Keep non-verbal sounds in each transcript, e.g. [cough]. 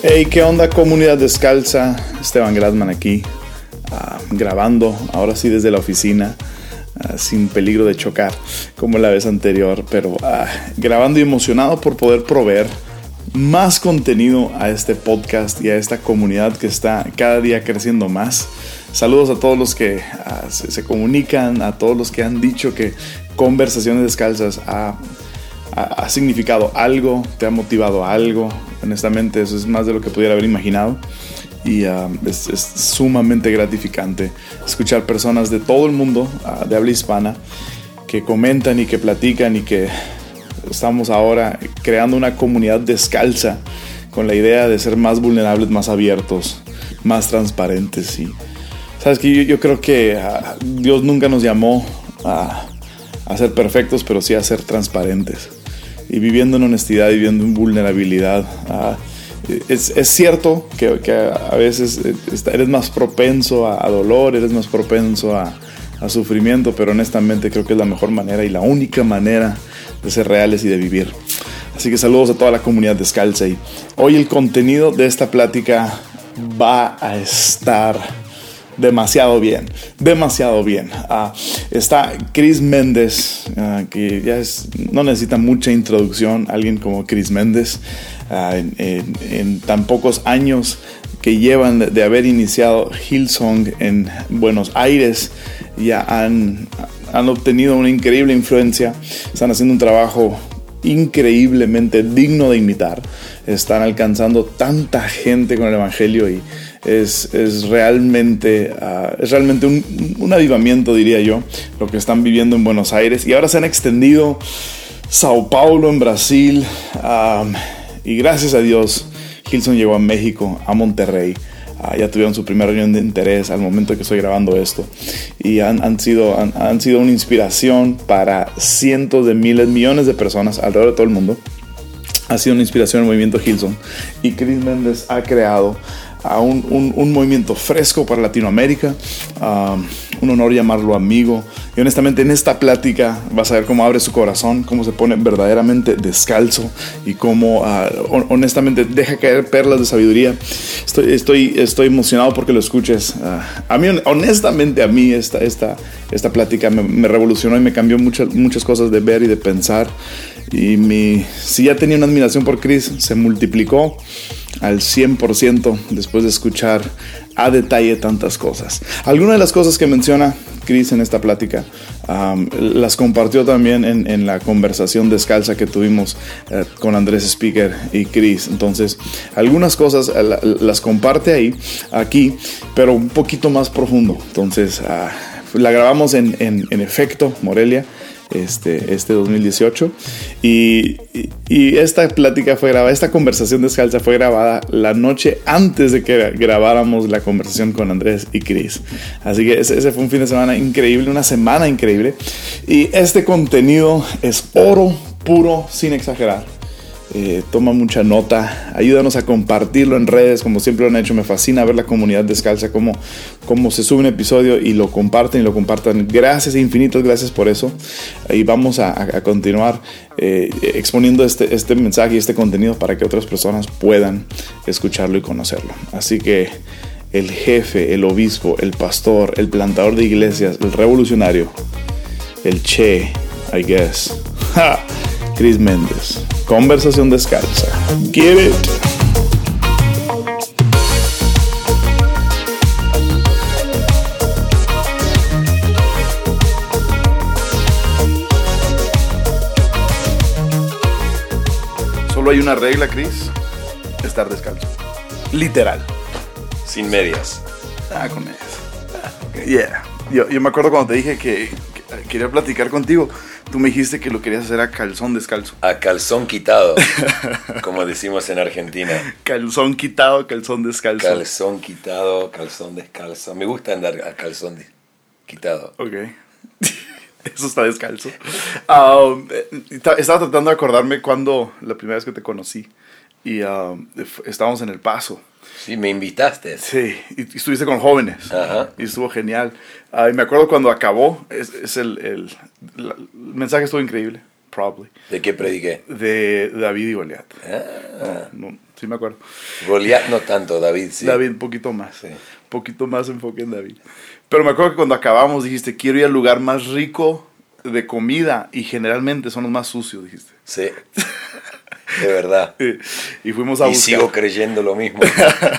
Hey, ¿qué onda comunidad descalza? Esteban Gradman aquí, ah, grabando, ahora sí desde la oficina, ah, sin peligro de chocar, como la vez anterior, pero ah, grabando y emocionado por poder proveer más contenido a este podcast y a esta comunidad que está cada día creciendo más. Saludos a todos los que se, se, comunican, a todos los que han dicho que Conversaciones Descalzas ha ha, significado algo, te ha motivado algo. Honestamente, eso es más de lo que pudiera haber imaginado. Y um, es, sumamente gratificante escuchar personas de todo el mundo, uh, de habla hispana, que comentan y que platican y que estamos ahora creando una comunidad descalza con la idea de ser más vulnerables, más abiertos, más transparentes. Y sabes que yo, creo que uh, Dios nunca nos llamó a, a ser perfectos, pero sí a ser transparentes y viviendo en honestidad, viviendo en vulnerabilidad. Ah, es, es, cierto que, que, a veces eh, eres más propenso a, dolor, eres más propenso a, a, sufrimiento, pero honestamente creo que es la mejor manera y la única manera de ser reales y de vivir. Así que saludos a toda la comunidad descalza y hoy el contenido de esta plática va a estar demasiado bien, demasiado bien. Ah, está Chris Méndez, ah, que ya es, no necesita mucha introducción, alguien como Chris Méndez, ah, en, tan pocos años que llevan de, haber iniciado Hillsong en Buenos Aires, ya han, han obtenido una increíble influencia, están haciendo un trabajo increíblemente digno de imitar, están alcanzando tanta gente con el Evangelio y es, realmente, ah, es realmente un, avivamiento, diría yo, lo que están viviendo en Buenos Aires. Y ahora se han extendido Sao Paulo en Brasil. y gracias a Dios, Gilson llegó a México, a Monterrey. Ah, ya tuvieron su primera reunión de interés al momento que estoy grabando esto. Y han, sido, han, sido una inspiración para cientos de miles, millones de personas alrededor de todo el mundo. Ha sido una inspiración el movimiento Hilson. Y Chris Méndez ha creado a un, un, movimiento fresco para Latinoamérica. Un honor llamarlo amigo. Y honestamente en esta plática vas a ver cómo abre su corazón, cómo se pone verdaderamente descalzo y cómo ah, honestamente deja caer perlas de sabiduría. Estoy, estoy, estoy emocionado porque lo escuches. Ah, a mí, honestamente, a mí esta, esta, esta plática me, me, revolucionó y me cambió muchas, muchas cosas de ver y de pensar. Y mi, si ya tenía una admiración por Chris, se multiplicó al 100% después de escuchar a detalle tantas cosas. Algunas de las cosas que menciona Chris en esta plática las compartió también en, la conversación descalza que tuvimos eh, con Andrés Speaker y Chris. Entonces, algunas cosas eh, las comparte ahí, aquí, pero un poquito más profundo. Entonces, ah, la grabamos en, en efecto, Morelia este, este 2018. Y, esta plática fue grabada, esta conversación descalza fue grabada la noche antes de que grabáramos la conversación con Andrés y Chris. Así que ese, ese fue un fin de semana increíble, una semana increíble. Y este contenido es oro puro, sin exagerar eh, toma mucha nota, ayúdanos a compartirlo en redes como siempre lo han hecho, me fascina ver la comunidad descalza, cómo, cómo se sube un episodio y lo comparten y lo compartan. Gracias, infinitas gracias por eso. Y vamos a, continuar eh, exponiendo este, este mensaje y este contenido para que otras personas puedan escucharlo y conocerlo. Así que el jefe, el obispo, el pastor, el plantador de iglesias, el revolucionario, el che, I guess. [laughs] Chris Méndez. Conversación descalza. Get it. Solo hay una regla, Chris. Estar descalzo. Literal. Sin medias. Ah, con medias. Ah, yeah. Yo, yo, me acuerdo cuando te dije que, que quería platicar contigo Tú me dijiste que lo querías hacer a calzón descalzo. A calzón quitado, [laughs] como decimos en Argentina. Calzón quitado, calzón descalzo. Calzón quitado, calzón descalzo. Me gusta andar a calzón de- quitado. Ok. [laughs] Eso está descalzo. Um, eh, esta- estaba tratando de acordarme cuando la primera vez que te conocí. Y um, f- estábamos en El Paso. Sí, me invitaste. Sí, y, y estuviste con jóvenes. Ajá. Y estuvo genial. Ah, y me acuerdo cuando acabó, es, es el, el, la- el mensaje estuvo increíble, probably, ¿De qué prediqué? de David y Goliat. Ah, No, sí me acuerdo. Goliat no tanto, David, sí. David, un poquito más. Sí. Un poquito más enfoque en David. Pero me acuerdo que cuando acabamos dijiste, quiero ir al lugar más rico de comida y generalmente son los más sucios, dijiste. Sí, [laughs] de verdad. [laughs] Y fuimos a Y buscar. sigo creyendo lo mismo.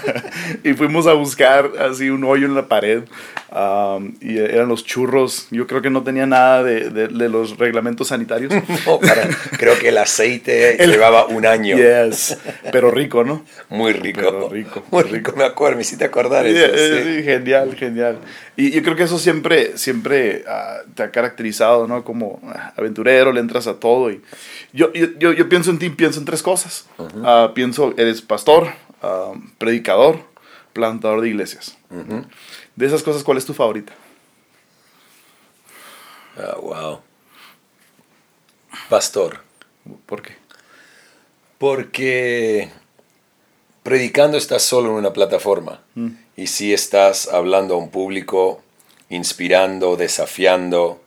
[laughs] y fuimos a buscar así un hoyo en la pared. um, y eran los churros. Yo creo que no tenía nada de, de- de los reglamentos sanitarios. [laughs] No, para- creo que el aceite llevaba un año. Yes. Pero rico, ¿no? Muy rico. Pero rico, Muy rico. me acuerdo, me hiciste acordar eso. eh, sí. genial, genial. Y yo creo que eso siempre, siempre ah, te ha caracterizado, ¿no? Como ah, aventurero, le entras a todo. Y yo, yo, yo, yo pienso en ti, pienso en tres cosas. Ah, pienso, eres pastor, ah, predicador, plantador de iglesias. De esas cosas, ¿cuál es tu favorita? Ah, wow. Pastor. ¿Por qué? Porque predicando estás solo en una plataforma. Y si estás hablando a un público, inspirando, desafiando,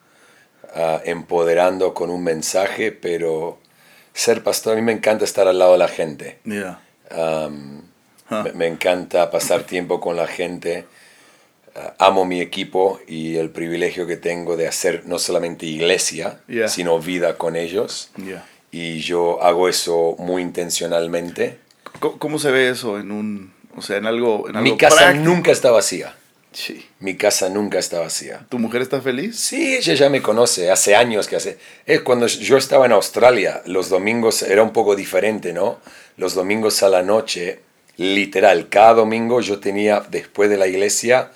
empoderando con un mensaje, pero ser pastor, a mí me encanta estar al lado de la gente. Yeah. Ah. me, me encanta pasar tiempo con la gente. Ah, amo mi equipo y el privilegio que tengo de hacer no solamente iglesia, Yeah. sino vida con ellos. Yeah. Y yo hago eso muy intencionalmente. ¿Cómo, cómo se ve eso en un, o sea, en algo, en algo Mi casa práctico? nunca está vacía. Sí. Mi casa nunca está vacía. ¿Tu mujer está feliz? Sí, ella ya me conoce, hace años que hace... Es cuando yo estaba en Australia, los domingos era un poco diferente, ¿no? Los domingos a la noche, literal, cada domingo yo tenía, después de la iglesia,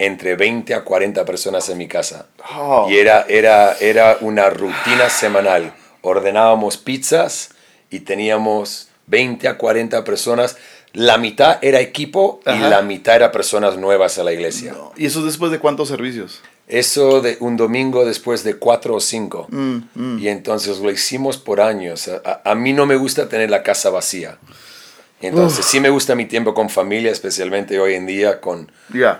entre 20 a 40 personas en mi casa. Oh. Y era, era, era una rutina semanal. Ordenábamos pizzas y teníamos 20 a 40 personas. La mitad era equipo y la mitad era personas nuevas a la iglesia. No. ¿Y eso después de cuántos servicios? Eso de un domingo después de cuatro o cinco. Mm, Y entonces lo hicimos por años. A, mí no me gusta tener la casa vacía. Entonces sí me gusta mi tiempo con familia, especialmente hoy en día con,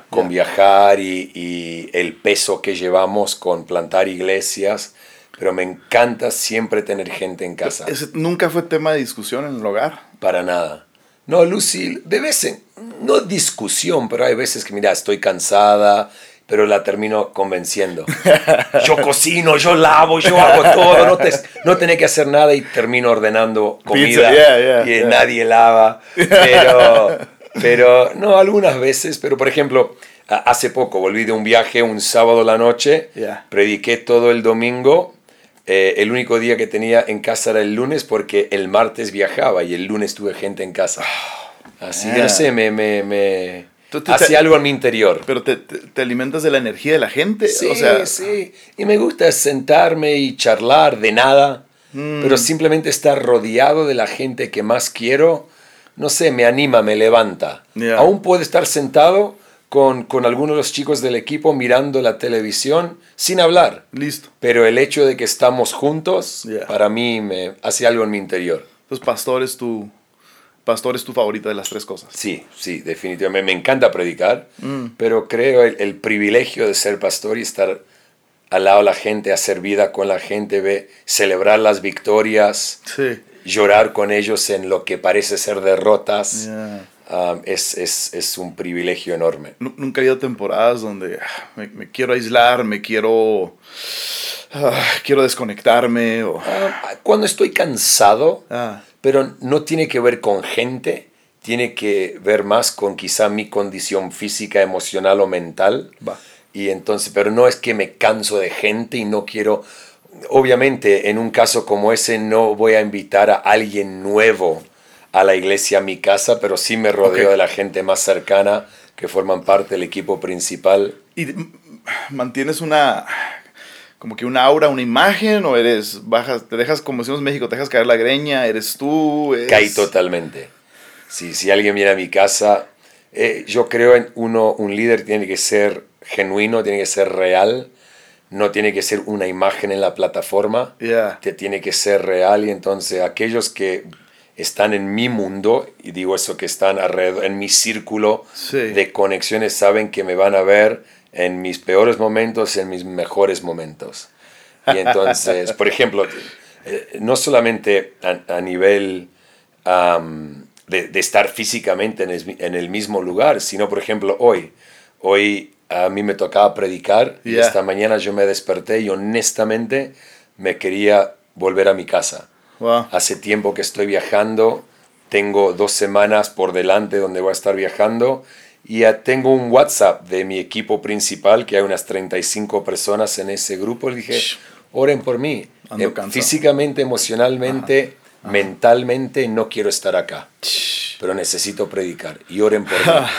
con viajar y, y el peso que llevamos con plantar iglesias. Pero me encanta siempre tener gente en casa. Ese nunca fue tema de discusión en el hogar. Para nada. No, Lucy, de vez en, no discusión, pero hay veces que, mira, estoy cansada, pero la termino convenciendo. [laughs] Yo cocino, yo lavo, yo hago todo, no, te, no tenés que hacer nada y termino ordenando comida Pizza, yeah, yeah, y yeah. nadie lava. Pero, [laughs] pero, no, algunas veces, pero por ejemplo, hace poco volví de un viaje un sábado a la noche, prediqué todo el domingo. Eh, el único día que tenía en casa era el lunes porque el martes viajaba y el lunes tuve gente en casa. Así Ah. no sé, me, me, hace algo en mi interior. Pero te, te- te alimentas de la energía de la gente. Sí, o sea, sí. Y me gusta sentarme y charlar de nada, Mm. pero simplemente estar rodeado de la gente que más quiero, no sé, me anima, me levanta. Yeah. Aún puedo estar sentado con, con algunos de los chicos del equipo mirando la televisión sin hablar. listo. Pero el hecho de que estamos juntos, Yeah. para mí me hace algo en mi interior. Entonces, pastor es tu, pastor es tu favorita de las tres cosas. Sí, sí, definitivamente. Me encanta predicar, Mm. pero creo el, el privilegio de ser pastor y estar al lado de la gente, hacer vida con la gente, ve, celebrar las victorias, Sí. llorar con ellos en lo que parece ser derrotas, Yeah. Um, es, es, es un privilegio enorme. Nu- Nunca ha habido temporadas donde ah, me, me quiero aislar, me quiero. ah, quiero desconectarme. O, cuando estoy cansado, ah, pero no tiene que ver con gente, tiene que ver más con quizá mi condición física, emocional o mental. va. Y entonces, pero no es que me canso de gente y no quiero, obviamente en un caso como ese no voy a invitar a alguien nuevo a la iglesia, a mi casa, pero sí me rodeo de la gente más cercana que forman parte del equipo principal. Y mantienes una. como que una aura, una imagen, o eres, bajas, te dejas, como decimos en México, te dejas caer la greña, eres tú. Caí totalmente. Si, si alguien viene a mi casa, eh, yo creo en uno, un líder tiene que ser genuino, tiene que ser real, no tiene que ser una imagen en la plataforma, Yeah. te tiene que ser real y entonces aquellos que están en mi mundo, y digo eso que están alrededor, en mi círculo Sí. de conexiones, saben que me van a ver en mis peores momentos en mis mejores momentos. Y entonces, por ejemplo, eh, no solamente a, a nivel de, de estar físicamente en el, en el mismo lugar, sino, por ejemplo, hoy. Hoy a mí me tocaba predicar y esta mañana yo me desperté y honestamente me quería volver a mi casa. Wow. Hace tiempo que estoy viajando, tengo dos semanas por delante donde voy a estar viajando y ya tengo un WhatsApp de mi equipo principal, que hay unas 35 personas en ese grupo. Le dije, oren por mí. Eh, físicamente, emocionalmente, mentalmente no quiero estar acá, pero necesito predicar y oren por mí. [laughs]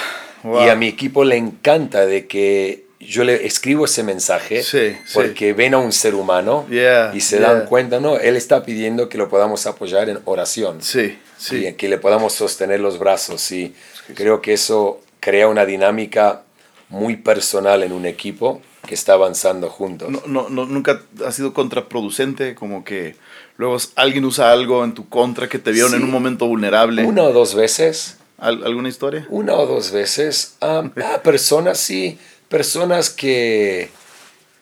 Wow. Y a mi equipo le encanta de que yo le escribo ese mensaje Sí, sí. porque ven a un ser humano Yeah, y se yeah. dan cuenta, no, él está pidiendo que lo podamos apoyar en oración Sí, sí. y que le podamos sostener los brazos. Y creo que eso crea una dinámica muy personal en un equipo que está avanzando juntos. No, no, no, nunca ha sido contraproducente, como que luego alguien usa algo en tu contra que te vieron Sí. en un momento vulnerable. Una o dos veces, ¿Al- ¿Alguna historia? una o dos veces, ah, ah, personas, sí, personas que,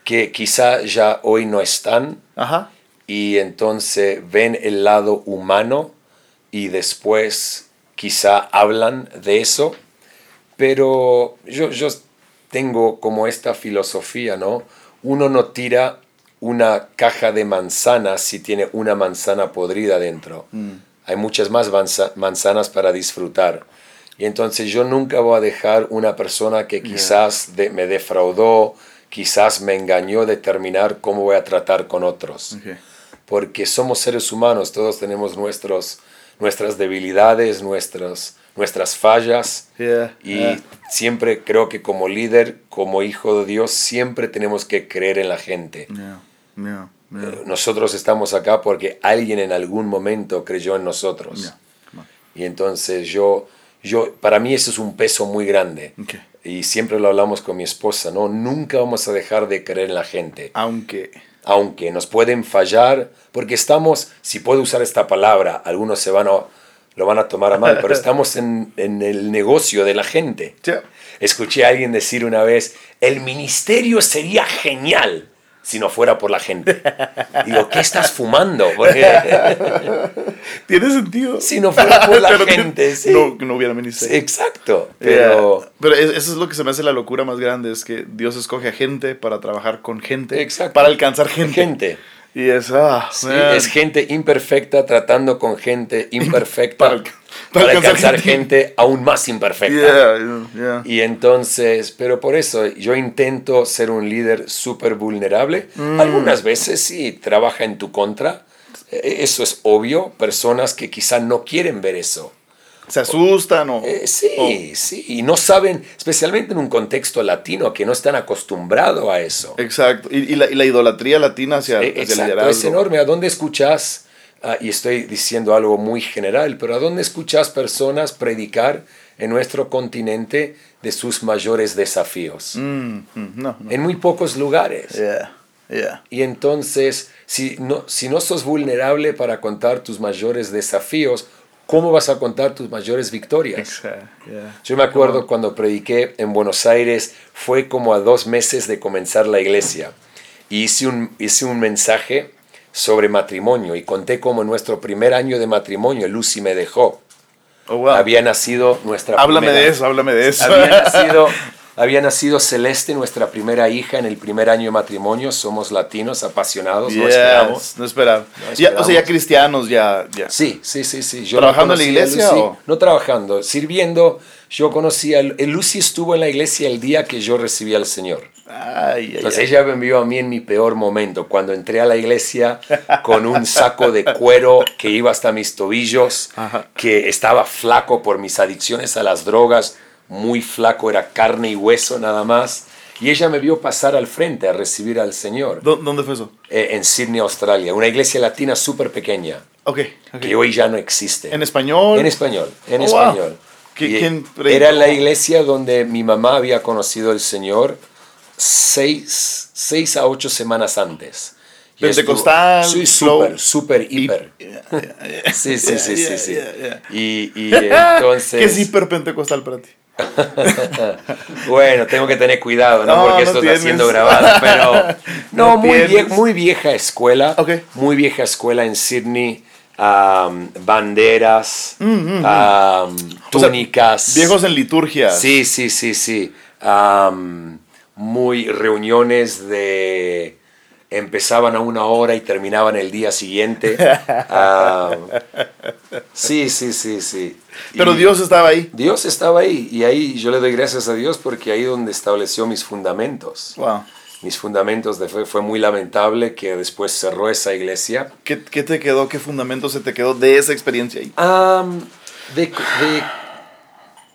que quizá ya hoy no están Ajá. y entonces ven el lado humano y después quizá hablan de eso, pero yo, yo tengo como esta filosofía, ¿no? Uno no tira una caja de manzanas si tiene una manzana podrida dentro. Hay muchas más manza- manzanas para disfrutar. Y entonces yo nunca voy a dejar una persona que quizás de- me defraudó, quizás me engañó, determinar cómo voy a tratar con otros porque somos seres humanos, todos tenemos nuestros, nuestras debilidades, nuestros, nuestras fallas. Yeah, Y yeah. siempre creo que como líder, como hijo de Dios, siempre tenemos que creer en la gente. Eh, Nosotros estamos acá porque alguien en algún momento creyó en nosotros. Y entonces yo, yo, para mí eso es un peso muy grande. Y siempre lo hablamos con mi esposa, ¿no? Nunca vamos a dejar de creer en la gente Aunque. aunque nos pueden fallar, porque estamos, si puedo usar esta palabra, algunos se van a, lo van a tomar a mal, pero [laughs] estamos en, en el negocio de la gente. Yeah. Escuché a alguien decir una vez, el ministerio sería genial si no fuera por la gente. Digo, ¿qué estás fumando? Porque [laughs] Tiene sentido. si no fuera por la [laughs] Pero gente, sí. No, no hubiera ministerio. Exacto, Yeah. pero... Pero es- eso es lo que se me hace la locura más grande, es que Dios escoge a gente para trabajar con gente, Exacto. para alcanzar gente. Gente. Y es, ah, Sí, es gente imperfecta tratando con gente [laughs] imperfecta Para para, alca- para alcanzar alcanzar gente. gente. aún más imperfecta. Yeah, yeah. Y entonces, pero por eso yo intento ser un líder súper vulnerable. Mm. Algunas veces sí, trabaja en tu contra. Eh, Eso es obvio. Personas que quizá no quieren ver eso. Se asustan o... Eh, sí, o- sí. Y no saben, especialmente en un contexto latino, que no están acostumbrados a eso. Exacto. Y, y la, y la idolatría latina hacia, Eh, hacia el Exacto, liderazgo. es enorme. ¿A dónde escuchas? ah, y estoy diciendo algo muy general, pero ¿a dónde escuchas personas predicar en nuestro continente de sus mayores desafíos? Mm, mm, no, no. En muy pocos lugares. Yeah, yeah. Y entonces, si no, si no sos vulnerable para contar tus mayores desafíos, ¿cómo vas a contar tus mayores victorias? Yo me acuerdo cuando prediqué en Buenos Aires, fue como a dos meses de comenzar la iglesia. Y hice un, hice un mensaje sobre matrimonio y conté cómo en nuestro primer año de matrimonio Lucy me dejó. Oh, wow. Había nacido nuestra háblame primera- de eso, háblame de eso. había nacido, [laughs] había nacido Celeste, nuestra primera hija, en el primer año de matrimonio. Somos latinos, apasionados, no esperamos. No esperaba. No Ya, o sea, ya esperamos. cristianos, ya. ya. Sí, sí, sí, sí. Yo ¿Trabajando no en la iglesia Lucy, o? No trabajando, sirviendo. Yo conocí a el Lucy estuvo en la iglesia el día que yo recibí al Señor. Ay, ay, Entonces ay. ella me envió a mí en mi peor momento, cuando entré a la iglesia con un saco de cuero que iba hasta mis tobillos, Ajá. que estaba flaco por mis adicciones a las drogas, muy flaco, era carne y hueso nada más. Y ella me vio pasar al frente a recibir al Señor ¿Dó- ¿Dónde fue eso? eh, en Sydney, Australia, una iglesia latina súper pequeña, Ok, ok. que hoy ya no existe. ¿En español? En español, en Oh, wow. español. ¿Qui- Y quién era la iglesia donde mi mamá había conocido al Señor seis, seis a ocho semanas antes. Y Pentecostal, estuvo- Sí, súper, súper, hiper. [laughs] Sí, sí, sí, sí, sí. Y, y [laughs] entonces... ¿Qué es hiperpentecostal para ti? [laughs] Bueno, tengo que tener cuidado, ¿no? No, Porque no esto tienes. está siendo grabado. Pero [laughs] no, No muy, vie- muy vieja escuela. Muy vieja escuela en Sydney. banderas, Mm, O sea, túnicas. Viejos en liturgia. Sí, sí, sí, sí. Muy reuniones de... Empezaban a una hora y terminaban el día siguiente. [laughs] sí, sí, sí, sí. Pero Y- Dios estaba ahí. Dios estaba ahí y ahí yo le doy gracias a Dios porque ahí donde estableció mis fundamentos. Wow. Mis fundamentos de fe fue muy lamentable que después cerró esa iglesia. ¿Qué, qué te quedó? ¿Qué fundamento se te quedó de esa experiencia ahí? De,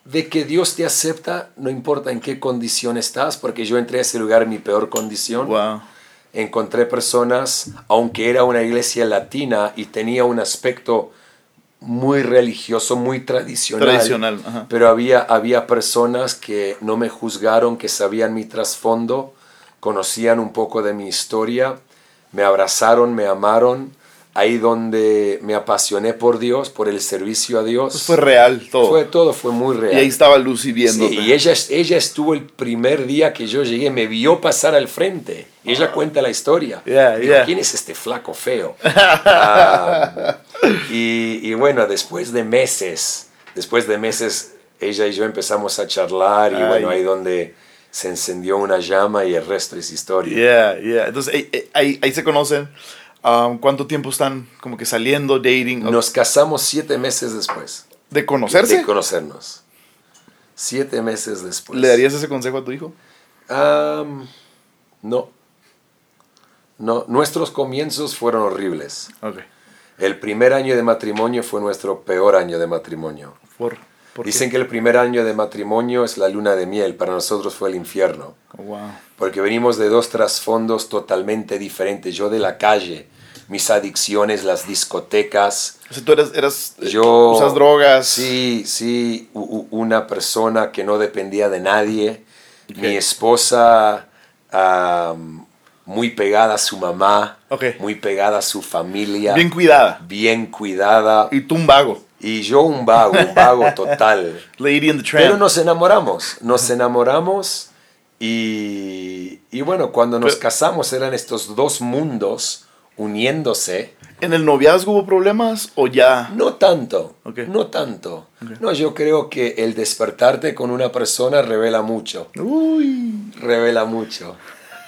de que Dios te acepta, no importa en qué condición estás, porque yo entré a ese lugar en mi peor condición. Wow. Encontré personas, aunque era una iglesia latina y tenía un aspecto muy religioso, muy tradicional. Tradicional, ajá. Pero había, había personas que no me juzgaron, que sabían mi trasfondo, conocían un poco de mi historia, me abrazaron, me amaron. Ahí donde me apasioné por Dios, por el servicio a Dios. Pues fue real todo. Fue todo, fue muy real. y ahí estaba Lucy viendo. Sí, y ella, ella estuvo el primer día que yo llegué, me vio pasar al frente. Y ella cuenta la historia. Yeah, Dijo, yeah. ¿quién es este flaco feo? [laughs] Ah, y, y bueno, después de meses, después de meses, ella y yo empezamos a charlar y Ay. bueno, ahí donde se encendió una llama y el resto es historia. Yeah, yeah. Entonces ahí, ahí, ahí se conocen. Um, ¿Cuánto tiempo están como que saliendo, dating? Nos casamos siete meses después ¿De conocerse? de conocernos. Siete meses después. ¿Le darías ese consejo a tu hijo? Am, no. No, nuestros comienzos fueron horribles. Ok. El primer año de matrimonio fue nuestro peor año de matrimonio. ¿Por? Dicen que el primer año de matrimonio es la luna de miel, para nosotros fue el infierno, Oh, wow. porque venimos de dos trasfondos totalmente diferentes. Yo de la calle, mis adicciones, las discotecas, O sea, tú eras, eras eh, yo... usas drogas. Sí, sí, u- u- una persona que no dependía de nadie. Mi esposa muy pegada a su mamá, Ok. muy pegada a su familia, Bien cuidada. bien cuidada. Y tú un vago. Y yo un vago, un vago total. [laughs] Lady in the Tramp. Pero nos enamoramos, nos enamoramos y, y bueno, cuando nos Pero- casamos eran estos dos mundos uniéndose. ¿En el noviazgo hubo problemas o ya? No tanto, no tanto. No, yo creo que el despertarte con una persona revela mucho, Uy. revela mucho.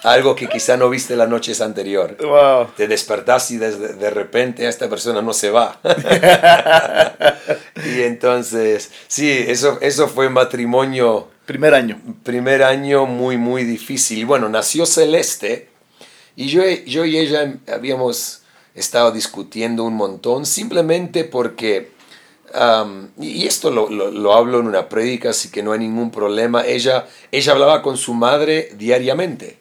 Algo que quizá no viste las noches anterior. Wow. Te despertás y de, de repente esta persona no se va. [laughs] y entonces, sí, eso, eso fue matrimonio, Primer año. primer año muy, muy difícil. Y bueno, nació Celeste y yo, yo y ella habíamos estado discutiendo un montón simplemente porque, y esto lo, lo- lo hablo en una prédica, así que no hay ningún problema, ella, ella hablaba con su madre diariamente.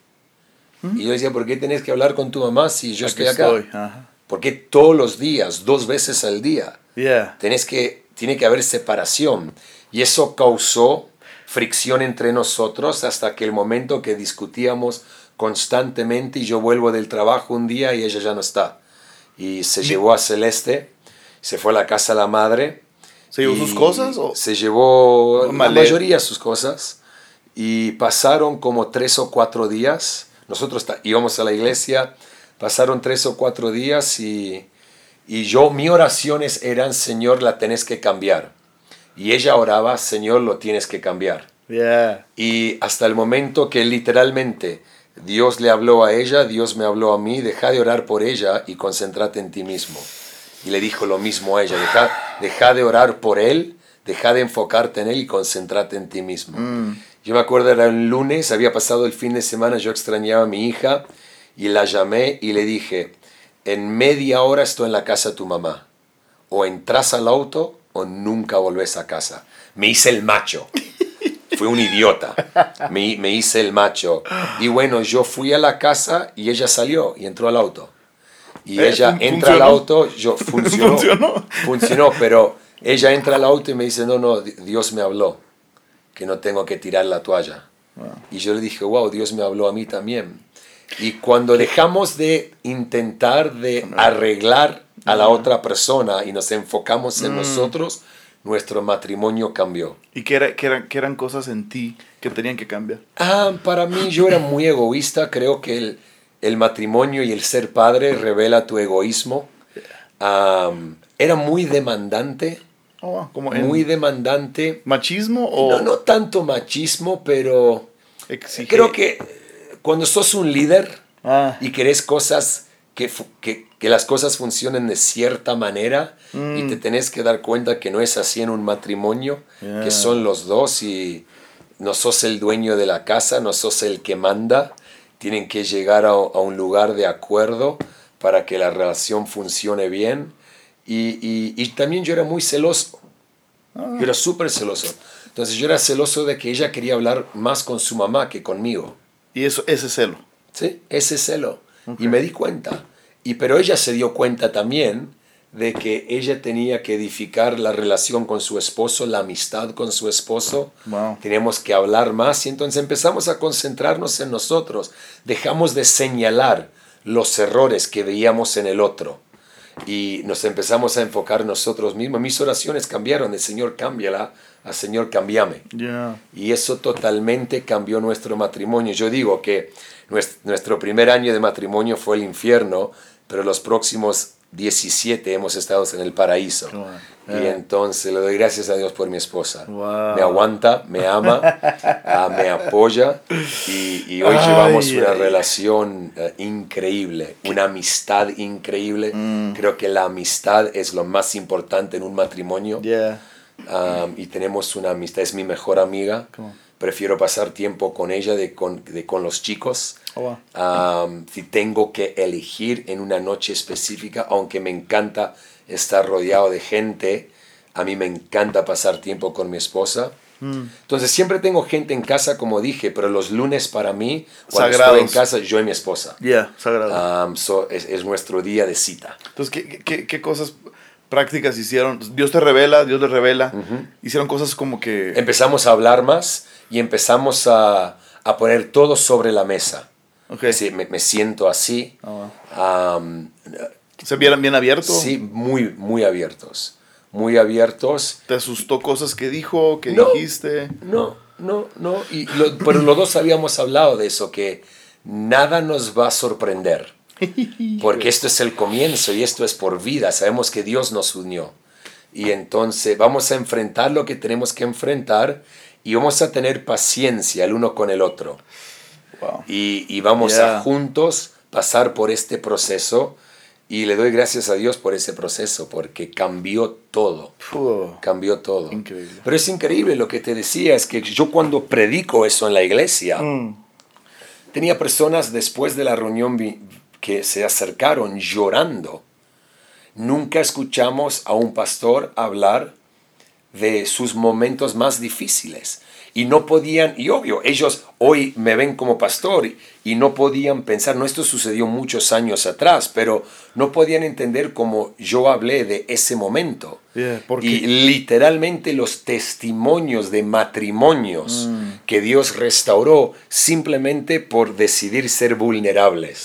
Y yo decía, ¿por qué tenés que hablar con tu mamá si yo Aquí estoy acá? estoy, ajá. ¿Por qué todos los días, dos veces al día? Yeah. Tenés que, tiene que haber separación. Y eso causó fricción entre nosotros hasta que el momento que discutíamos constantemente y yo vuelvo del trabajo un día y ella ya no está. Y se llevó a Celeste, se fue a la casa de la madre. ¿Se llevó sus cosas? O? Se llevó la Maleta. mayoría de sus cosas. Y pasaron como tres o cuatro días. Nosotros íbamos a la iglesia, pasaron tres o cuatro días y, y yo, mis oraciones eran, Señor, la tenés que cambiar. Y ella oraba, Señor, lo tienes que cambiar. Yeah. Y hasta el momento que literalmente Dios le habló a ella, Dios me habló a mí, deja de orar por ella y concéntrate en ti mismo. Y le dijo lo mismo a ella, deja, deja de orar por él, deja de enfocarte en él y concéntrate en ti mismo. Yo me acuerdo, era un lunes, había pasado el fin de semana, yo extrañaba a mi hija y la llamé y le dije, en media hora estoy en la casa de tu mamá. O entras al auto o nunca volvés a casa. Me hice el macho. [laughs] fui un idiota. Me, me hice el macho. Y bueno, yo fui a la casa y ella salió y entró al auto. Y Eh, ella entra al auto, yo [laughs] funcionó, Funcionó. funcionó, pero ella entra al auto y me dice, no, no, Di- Dios me habló, que no tengo que tirar la toalla. Y yo le dije, wow, Dios me habló a mí también. Y cuando dejamos de intentar de arreglar a la otra persona y nos enfocamos Mm. en nosotros, nuestro matrimonio cambió. ¿Y qué, era, qué, eran, qué eran cosas en ti que tenían que cambiar? Ah, para mí yo era muy egoísta, creo que el, el matrimonio y el ser padre revela tu egoísmo. Am, era muy demandante, Oh, wow, como en muy demandante. machismo o No, no tanto machismo, pero exige- creo que cuando sos un líder Ah, y querés cosas que, que, que las cosas funcionen de cierta manera y Mm. te tenés que dar cuenta que no es así en un matrimonio, Yeah. que son los dos y no sos el dueño de la casa, no sos el que manda, tienen que llegar a, a un lugar de acuerdo para que la relación funcione bien y, y- y también yo era muy celoso, yo era súper celoso, entonces yo era celoso de que ella quería hablar más con su mamá que conmigo. y eso, ese celo. Sí, ese celo. Y me di cuenta. Y pero ella se dio cuenta también de que ella tenía que edificar la relación con su esposo, la amistad con su esposo. Wow. Teníamos que hablar más y entonces empezamos a concentrarnos en nosotros. Dejamos de señalar los errores que veíamos en el otro y nos empezamos a enfocar nosotros mismos. Mis oraciones cambiaron de Señor, cámbiala a Señor, cambiame. Y eso totalmente cambió nuestro matrimonio. Yo digo que nues- nuestro primer año de matrimonio fue el infierno, pero los próximos 17 hemos estado en el paraíso. Wow. Y entonces le doy gracias a Dios por mi esposa. Wow. Me aguanta, me ama, ah, me apoya y, y hoy Ay, llevamos una ay. relación eh, increíble, una amistad increíble. Mm. Creo que la amistad es lo más importante en un matrimonio. Um, y tenemos una amistad, es mi mejor amiga. Prefiero pasar tiempo con ella de con, de con los chicos. Oh, wow. Um, si tengo que elegir en una noche específica, aunque me encanta estar rodeado de gente, a mí me encanta pasar tiempo con mi esposa. Mm. Entonces siempre tengo gente en casa, como dije, pero los lunes para mí, cuando Sagrados. estoy en casa, yo y mi esposa. Ya. Um, so, es, es nuestro día de cita. Entonces, ¿qué, qué, qué cosas prácticas hicieron? Dios te revela, Dios les revela. Hicieron cosas como que... empezamos a hablar más y empezamos a, a poner todo sobre la mesa. Sí, me, me siento así. Oh, Am, ¿Se vieran bien abiertos? sí, muy, muy abiertos. Muy abiertos. ¿Te asustó cosas que dijo, que No. dijiste? No, no, no. Y lo- pero los dos habíamos hablado de eso, que nada nos va a sorprender. [laughs] Porque esto es el comienzo y esto es por vida. Sabemos que Dios nos unió. Y entonces vamos a enfrentar lo que tenemos que enfrentar y vamos a tener paciencia el uno con el otro. Wow. Y, y vamos Yeah. a juntos pasar por este proceso. Y le doy gracias a Dios por ese proceso, porque cambió todo. Puh. Cambió todo. Increíble. Pero es increíble lo que te decía, es que yo cuando predico eso en la iglesia, Mm. tenía personas después de la reunión que se acercaron llorando. Nunca escuchamos a un pastor hablar de sus momentos más difíciles. Y no podían, y obvio, ellos hoy me ven como pastor y, y no podían pensar, no, esto sucedió muchos años atrás, pero no podían entender cómo yo hablé de ese momento. Yeah, porque- Y literalmente los testimonios de matrimonios Mm. que Dios restauró simplemente por decidir ser vulnerables.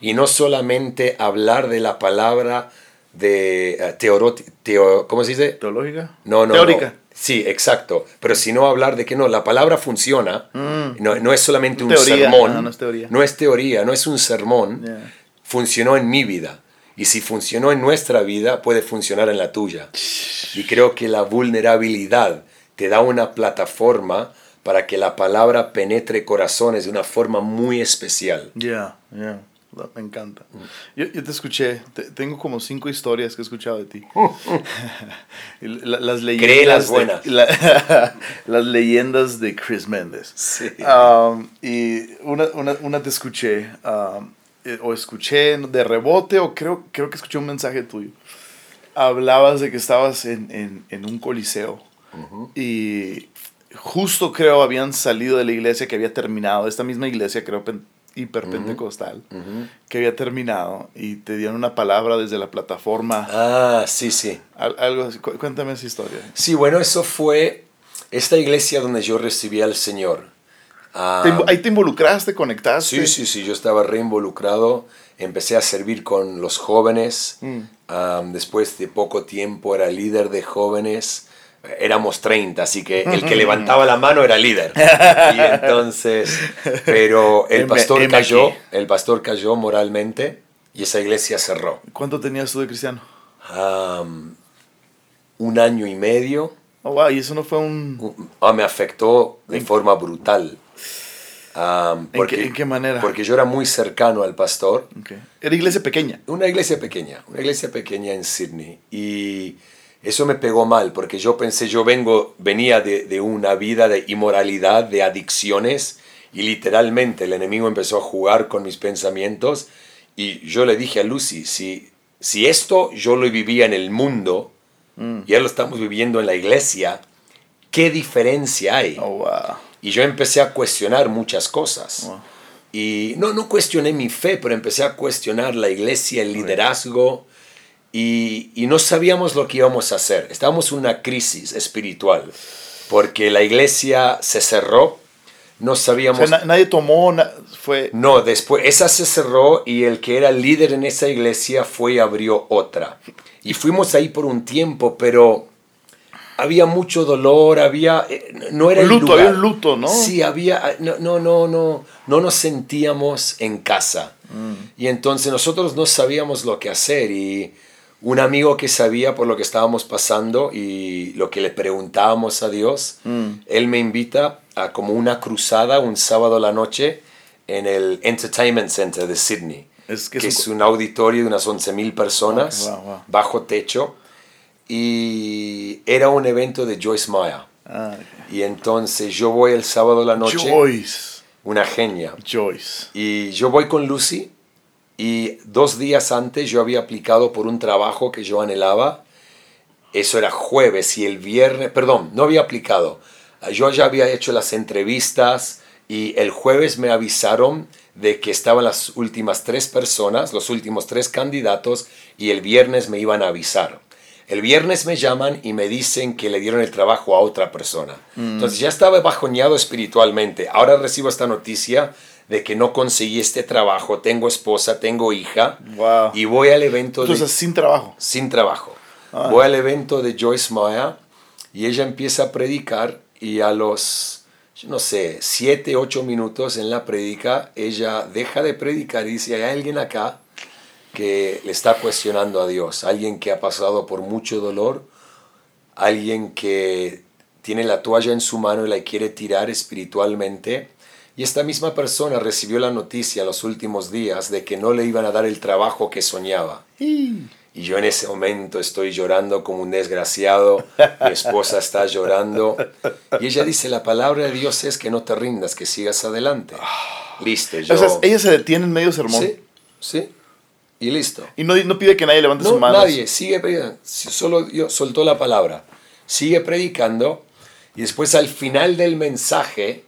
Y no solamente hablar de la palabra de eh, teoro, teo- ¿cómo se dice? ¿Teológica? No, no. Teórica. no. Sí, exacto. Pero si no hablar de que no, la palabra funciona, Mm. no, no es solamente un Teoría, sermón. ajá, no es teoría. No es teoría, no es un sermón. Yeah. Funcionó en mi vida. Y si funcionó en nuestra vida, puede funcionar en la tuya. Y creo que la vulnerabilidad te da una plataforma para que la palabra penetre corazones de una forma muy especial. Ya, ya. Me encanta. Yo, yo te escuché, te- tengo como cinco historias que he escuchado de ti. [laughs] [laughs] Y la- las leyendas. Créelas de- buenas. la- [laughs] las leyendas de Chris Méndez. Sí. Um, y una, una, una te escuché, um, eh, o escuché de rebote, o creo, creo que escuché un mensaje tuyo. Hablabas de que estabas en, en, en un coliseo y justo creo habían salido de la iglesia que había terminado, esta misma iglesia creo pen- hiperpentecostal, que había terminado y te dieron una palabra desde la plataforma, Ah, sí, sí. al- algo así. Cu- Cuéntame esa historia. Sí, bueno, eso fue esta iglesia donde yo recibí al Señor. Ah, Te ahí te involucraste, conectaste. Sí, sí, sí, yo estaba reinvolucrado, empecé a servir con los jóvenes, Mm. Am, después de poco tiempo era líder de jóvenes, éramos 30, así que el que levantaba la mano era líder. Y entonces, [laughs] pero el pastor cayó, el pastor cayó moralmente y esa iglesia cerró. ¿Cuánto tenías tú de cristiano? Am, un año y medio, Oh, wow, y eso no fue un... ah, me afectó de forma brutal. Am, ¿En qué- en qué manera? Porque yo era muy cercano al pastor. ok. Era iglesia pequeña. Una iglesia pequeña, una iglesia pequeña en Sydney. Y eso me pegó mal, porque yo pensé, yo vengo, venía de, de una vida de inmoralidad, de adicciones, y literalmente el enemigo empezó a jugar con mis pensamientos. Y yo le dije a Lucy, si, si esto yo lo vivía en el mundo, y ya lo estamos viviendo en la iglesia, ¿qué diferencia hay? Oh, wow. Y yo empecé a cuestionar muchas cosas. Wow. Y no, no cuestioné mi fe, pero empecé a cuestionar la iglesia, el liderazgo. Y, y no sabíamos lo que íbamos a hacer. Estábamos en una crisis espiritual. Porque la iglesia se cerró. No O sabíamos... sea, na- nadie tomó, na- fue... No, después esa se cerró y el que era líder en esa iglesia fue y abrió otra. Y fuimos ahí por un tiempo, pero había mucho dolor, había eh, no era Un el luto, lugar. había un luto, ¿no? Sí, había no no no no no nos sentíamos en casa. Mm. Y entonces nosotros no sabíamos lo que hacer y un amigo que sabía por lo que estábamos pasando y lo que le preguntábamos a Dios, Mm. él me invita a como una cruzada un sábado a la noche en el Entertainment Center de Sydney, Es que que es, es un- auditorio de unas 11.000 personas, Wow, wow. bajo techo, y era un evento de Joyce Meyer. Ah. Y entonces yo voy el sábado a la noche, Joyce. una genia, Joyce. y yo voy con Lucy y dos días antes yo había aplicado por un trabajo que yo anhelaba. Eso era jueves y el viernes, perdón, no había aplicado. Yo ya había hecho las entrevistas y el jueves me avisaron de que estaban las últimas tres personas, los últimos tres candidatos y el viernes me iban a avisar. El viernes me llaman y me dicen que le dieron el trabajo a otra persona. Entonces ya estaba bajoñado espiritualmente. Ahora recibo esta noticia de que no conseguí este trabajo, tengo esposa, tengo hija Wow. y voy al evento de Entonces, sin trabajo. sin trabajo. Ah. Voy al evento de Joyce Meyer y ella empieza a predicar y a los, no sé, siete, ocho minutos en la predica, ella deja de predicar y dice, hay alguien acá que le está cuestionando a Dios, alguien que ha pasado por mucho dolor, alguien que tiene la toalla en su mano y la quiere tirar espiritualmente. Y esta misma persona recibió la noticia en los últimos días de que no le iban a dar el trabajo que soñaba. Y yo en ese momento estoy llorando como un desgraciado, mi esposa está llorando. Y ella dice, la palabra de Dios es que no te rindas, que sigas adelante. Listo, yo... O sea, ella se detiene en medio sermón. Sí, sí. Y listo. Y no, no pide que nadie levante No, su mano. nadie, sigue predicando. Solo yo soltó la palabra. Sigue predicando. Y después al final del mensaje,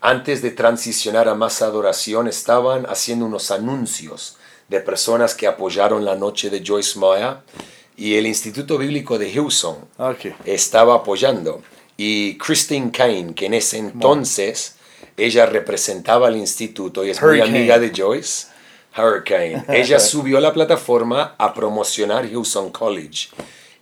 antes de transicionar a más adoración, estaban haciendo unos anuncios de personas que apoyaron la noche de Joyce Meyer. Y el Instituto Bíblico de Houston estaba apoyando. Y Christine Kane, que en ese entonces ella representaba al instituto y es muy Hurricane. amiga de Joyce, Hurricane. [laughs] Ella subió a la plataforma a promocionar Houston College.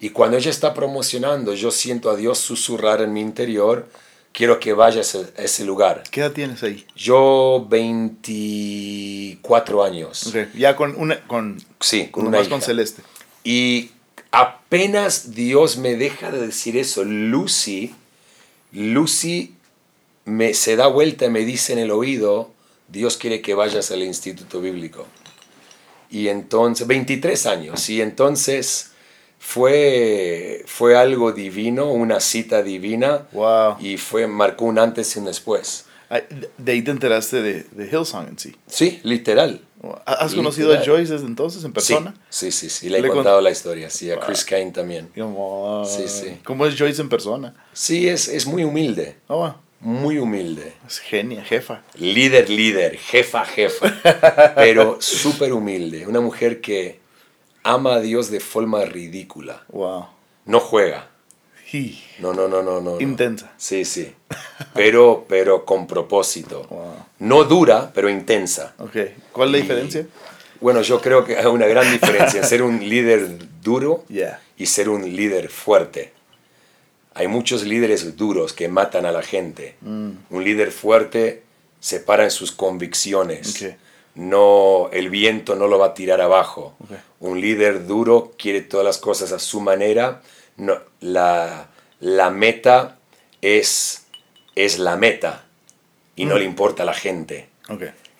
Y cuando ella está promocionando, yo siento a Dios susurrar en mi interior, quiero que vayas a ese lugar. ¿Qué edad tienes ahí? Yo 24 años. Ok, Ya con una. Con, Sí, con una hija. con Celeste. Y apenas Dios me deja de decir eso, Lucy, Lucy me, se da vuelta y me dice en el oído, Dios quiere que vayas al instituto bíblico. Y entonces, 23 años, y entonces fue, fue algo divino, una cita divina, Wow. y fue, marcó un antes y un después. De- ahí te enteraste de, de Hillsong en sí. Sí, literal. ¿Has conocido a. Joyce desde entonces en persona? Sí, sí, sí, sí, le he con- contado la historia, sí, a Chris Kane también. Sí, sí. ¿Cómo es Joyce en persona? Sí, es, es muy humilde, Oh, wow. muy humilde. es genia, jefa. Líder, líder, jefa, jefa, [laughs] pero súper humilde. Una mujer que ama a Dios de forma ridícula. Wow. No juega. Hi. No, no, no, no, no. no. Intensa. Sí, sí. Pero, pero con propósito. Wow. No dura, pero intensa. Ok. ¿Cuál es la Y- diferencia? Bueno, yo creo que hay una gran diferencia en [laughs] ser un líder duro Yeah. y ser un líder fuerte. Hay muchos líderes duros que matan a la gente. Mm. Un líder fuerte se para en sus convicciones. Ok. No, el viento no lo va a tirar abajo. Un líder duro quiere todas las cosas a su manera. No, la, la meta es, es la meta y no Mm. le importa a la gente.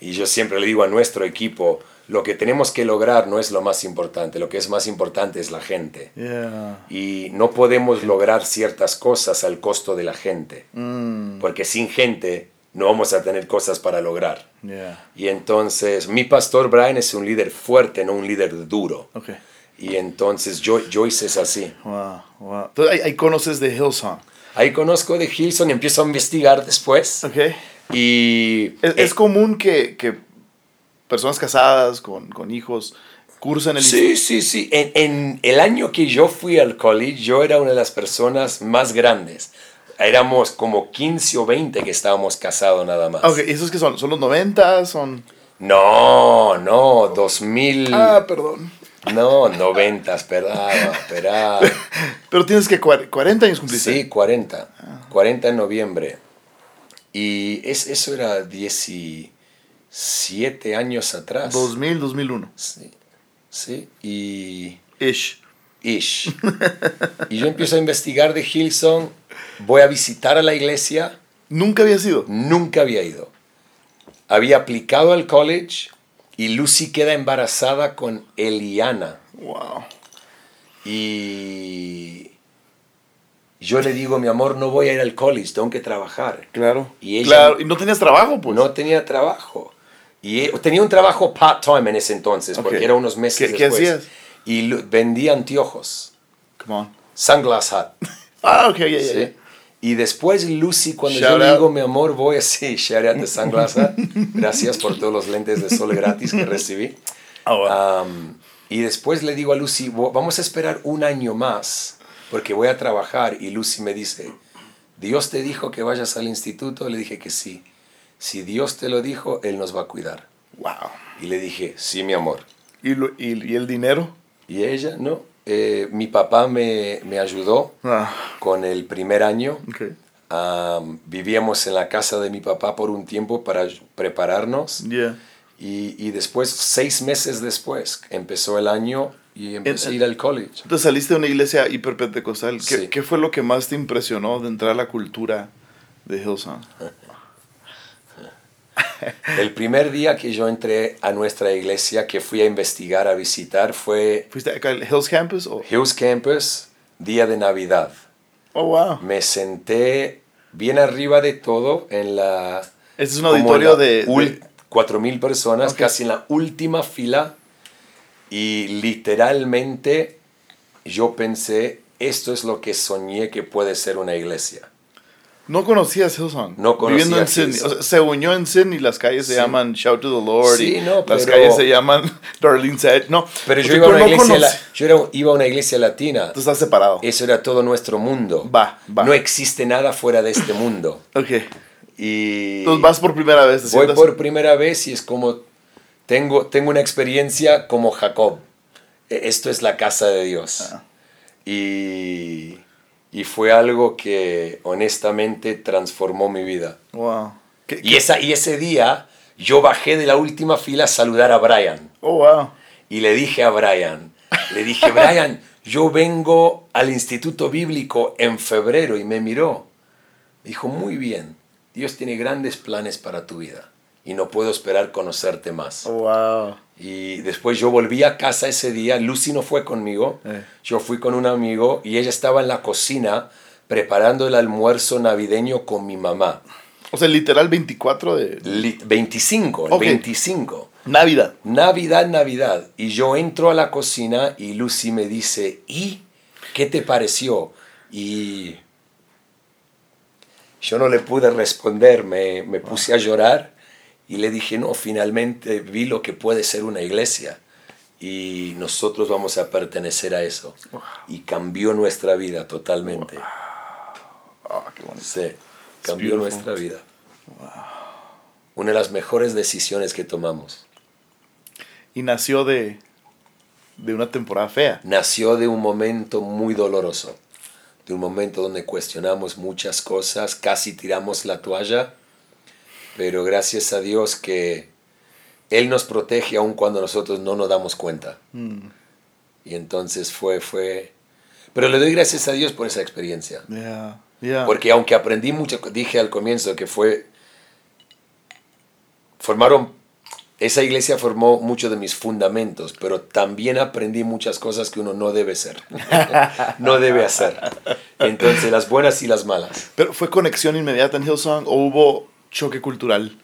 Y yo siempre le digo a nuestro equipo, lo que tenemos que lograr no es lo más importante, lo que es más importante es la gente. Yeah. Y no podemos lograr ciertas cosas al costo de la gente, Mm. porque sin gente no vamos a tener cosas para lograr. Yeah. Y entonces mi pastor Brian es un líder fuerte, no un líder duro. Y entonces Jo- Joyce es así. Wow. Wow. Entonces ahí, ahí conoces de Hillsong. Ahí conozco de Hilson y empiezo a investigar después. Y Es, es eh, común que, que personas casadas con, con hijos cursen el Sí, sí, sí. En, en el año que yo fui al college, yo era una de las personas más grandes. Éramos como 15 o 20 que estábamos casados nada más. Ok, ¿esos que son? ¿Son los 90? ¿Son...? No, no, 2000. Ah, perdón. No, 90, esperaba, esperaba. [laughs] Pero tienes que cuar- 40 años cumpliste. Sí, 40. 40 en noviembre. Y es, eso era 17 años atrás. 2000, 2001. Sí, sí. Y... Ish. Ish. Y yo empiezo a investigar de Hillsong, voy a visitar a la iglesia, Nunca había sido. nunca había ido. Había aplicado al college y Lucy queda embarazada con Eliana. Wow. Y yo le digo, mi amor, no voy a ir al college, tengo que trabajar. Claro. Y ella- Claro, y no tenías trabajo, pues. No tenía trabajo. Y eh, tenía un trabajo part-time en ese entonces, porque Ok. era unos meses ¿Qué- qué después. hacías? Y vendía anteojos, Come on. Sunglass Hut. [laughs] Ah, ok, ya, ya, ¿sí? ya. Y después Lucy, cuando Shout yo le digo, mi amor, voy así, shout out de Sunglass Hut. Gracias por todos los lentes de sol gratis que recibí. Oh, wow. Am, y después le digo a Lucy, "Vo- vamos a esperar un año más, porque voy a trabajar. Y Lucy me dice, ¿Dios te dijo que vayas al instituto? Le dije que sí. Si Dios te lo dijo, Él nos va a cuidar. wow. Y le dije, sí, mi amor. ¿Y, lo- y, y el dinero? Y ella, no. Eh, mi papá me, me ayudó Ah, con el primer año. ok. Am, vivíamos en la casa de mi papá por un tiempo para prepararnos. Yeah. Y, y después, seis meses después, empezó el año y empecé a ir al college. Entonces saliste de una iglesia hiperpentecostal. ¿Qué, Sí. ¿Qué fue lo que más te impresionó de entrar a la cultura de Hillsong? [laughs] El primer día que yo entré a nuestra iglesia, que fui a investigar, a visitar, fue ¿Fuiste al Hills Campus? o- Hills Campus, día de Navidad. Oh, wow. Me senté bien arriba de todo en la... Este es un auditorio de... de- 4.000 personas, casi en la última fila. Y literalmente yo pensé, esto es lo que soñé que puede ser una iglesia. No conocías Hillsong. No conocía Viviendo en Sydney. O sea, se unió en Sydney. Las calles se Sí. llaman Shout to the Lord. Sí, y no, Las pero- calles se llaman [laughs] Darlene Said. No. Pero yo iba a una no iglesia, la- yo era- iba a una iglesia latina. Tú estás separado. Eso era todo nuestro mundo. Va, va. No existe nada fuera de este mundo. Ok. Y Entonces vas por primera vez. ¿te voy sientas? por primera vez y es como, tengo, tengo una experiencia como Jacob. E- Esto es la casa de Dios. Ah. Y, y fue algo que honestamente transformó mi vida. Wow. ¿Qué- Y, esa, y ese día yo bajé de la última fila a saludar a Brian. Oh, wow. Y le dije a Brian, le dije, Brian, yo vengo al Instituto Bíblico en febrero y me miró. Dijo, muy bien, Dios tiene grandes planes para tu vida y no puedo esperar conocerte más. Oh, wow. Y después yo volví a casa ese día, Lucy no fue conmigo, Eh. yo fui con un amigo y ella estaba en la cocina preparando el almuerzo navideño con mi mamá. O sea, literal 24 de... Li- 25, el Ok. 25. Navidad. Navidad, Navidad. Y yo entro a la cocina y Lucy me dice, ¿y qué te pareció? Y yo no le pude responder, me, me puse a llorar y le dije, no, finalmente vi lo que puede ser una iglesia y nosotros vamos a pertenecer a eso. Y cambió nuestra vida totalmente. Ah, qué bonito. Sí, cambió nuestra vida. Una de las mejores decisiones que tomamos. Y nació de, de una temporada fea. nació de un momento muy doloroso, de un momento donde cuestionamos muchas cosas, casi tiramos la toalla, pero gracias a Dios que Él nos protege aun cuando nosotros no nos damos cuenta. Mm, Y entonces fue, fue... Pero le doy gracias a Dios por esa experiencia. yeah, yeah. Porque aunque aprendí mucho, dije al comienzo que fue... Formaron... Esa iglesia formó muchos de mis fundamentos, pero también aprendí muchas cosas que uno no debe ser. [laughs] no debe hacer. Entonces, las buenas y las malas. Pero fue conexión inmediata en Hillsong o hubo choque cultural.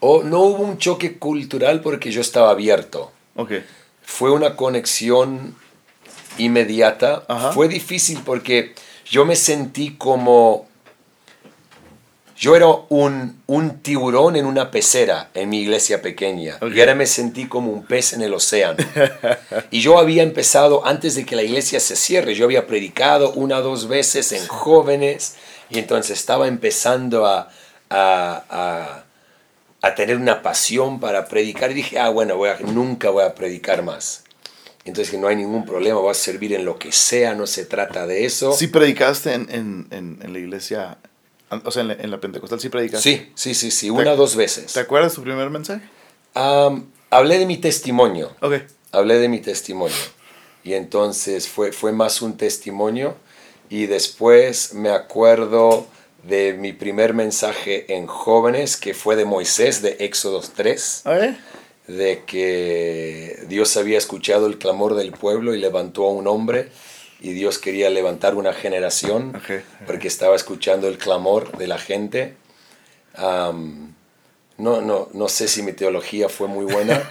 O no hubo un choque cultural porque yo estaba abierto. Ok. Fue una conexión inmediata. Ajá. Fue difícil porque yo me sentí como... Yo era un, un tiburón en una pecera en mi iglesia pequeña. Y ahora me sentí como un pez en el océano. [laughs] y yo había empezado, antes de que la iglesia se cierre, yo había predicado una o dos veces en jóvenes. Y entonces estaba empezando a, a, a- a tener una pasión para predicar. Y dije, ah, bueno, voy a- nunca voy a predicar más. Entonces que no hay ningún problema, voy a servir en lo que sea, no se trata de eso. Sí predicaste en, en, en, en la iglesia, o sea, en la, en la Pentecostal, sí predicaste. Sí, sí, sí, sí, una o dos veces. ¿Te acuerdas tu primer mensaje? Hablé de mi testimonio, Ok. hablé de mi testimonio. Y entonces fue, fue más un testimonio. Y después me acuerdo de mi primer mensaje en jóvenes, que fue de Moisés, de Éxodos 3, A ver. de que Dios había escuchado el clamor del pueblo y levantó a un hombre. Y Dios quería levantar una generación porque estaba escuchando el clamor de la gente. No, no, no sé si mi teología fue muy buena.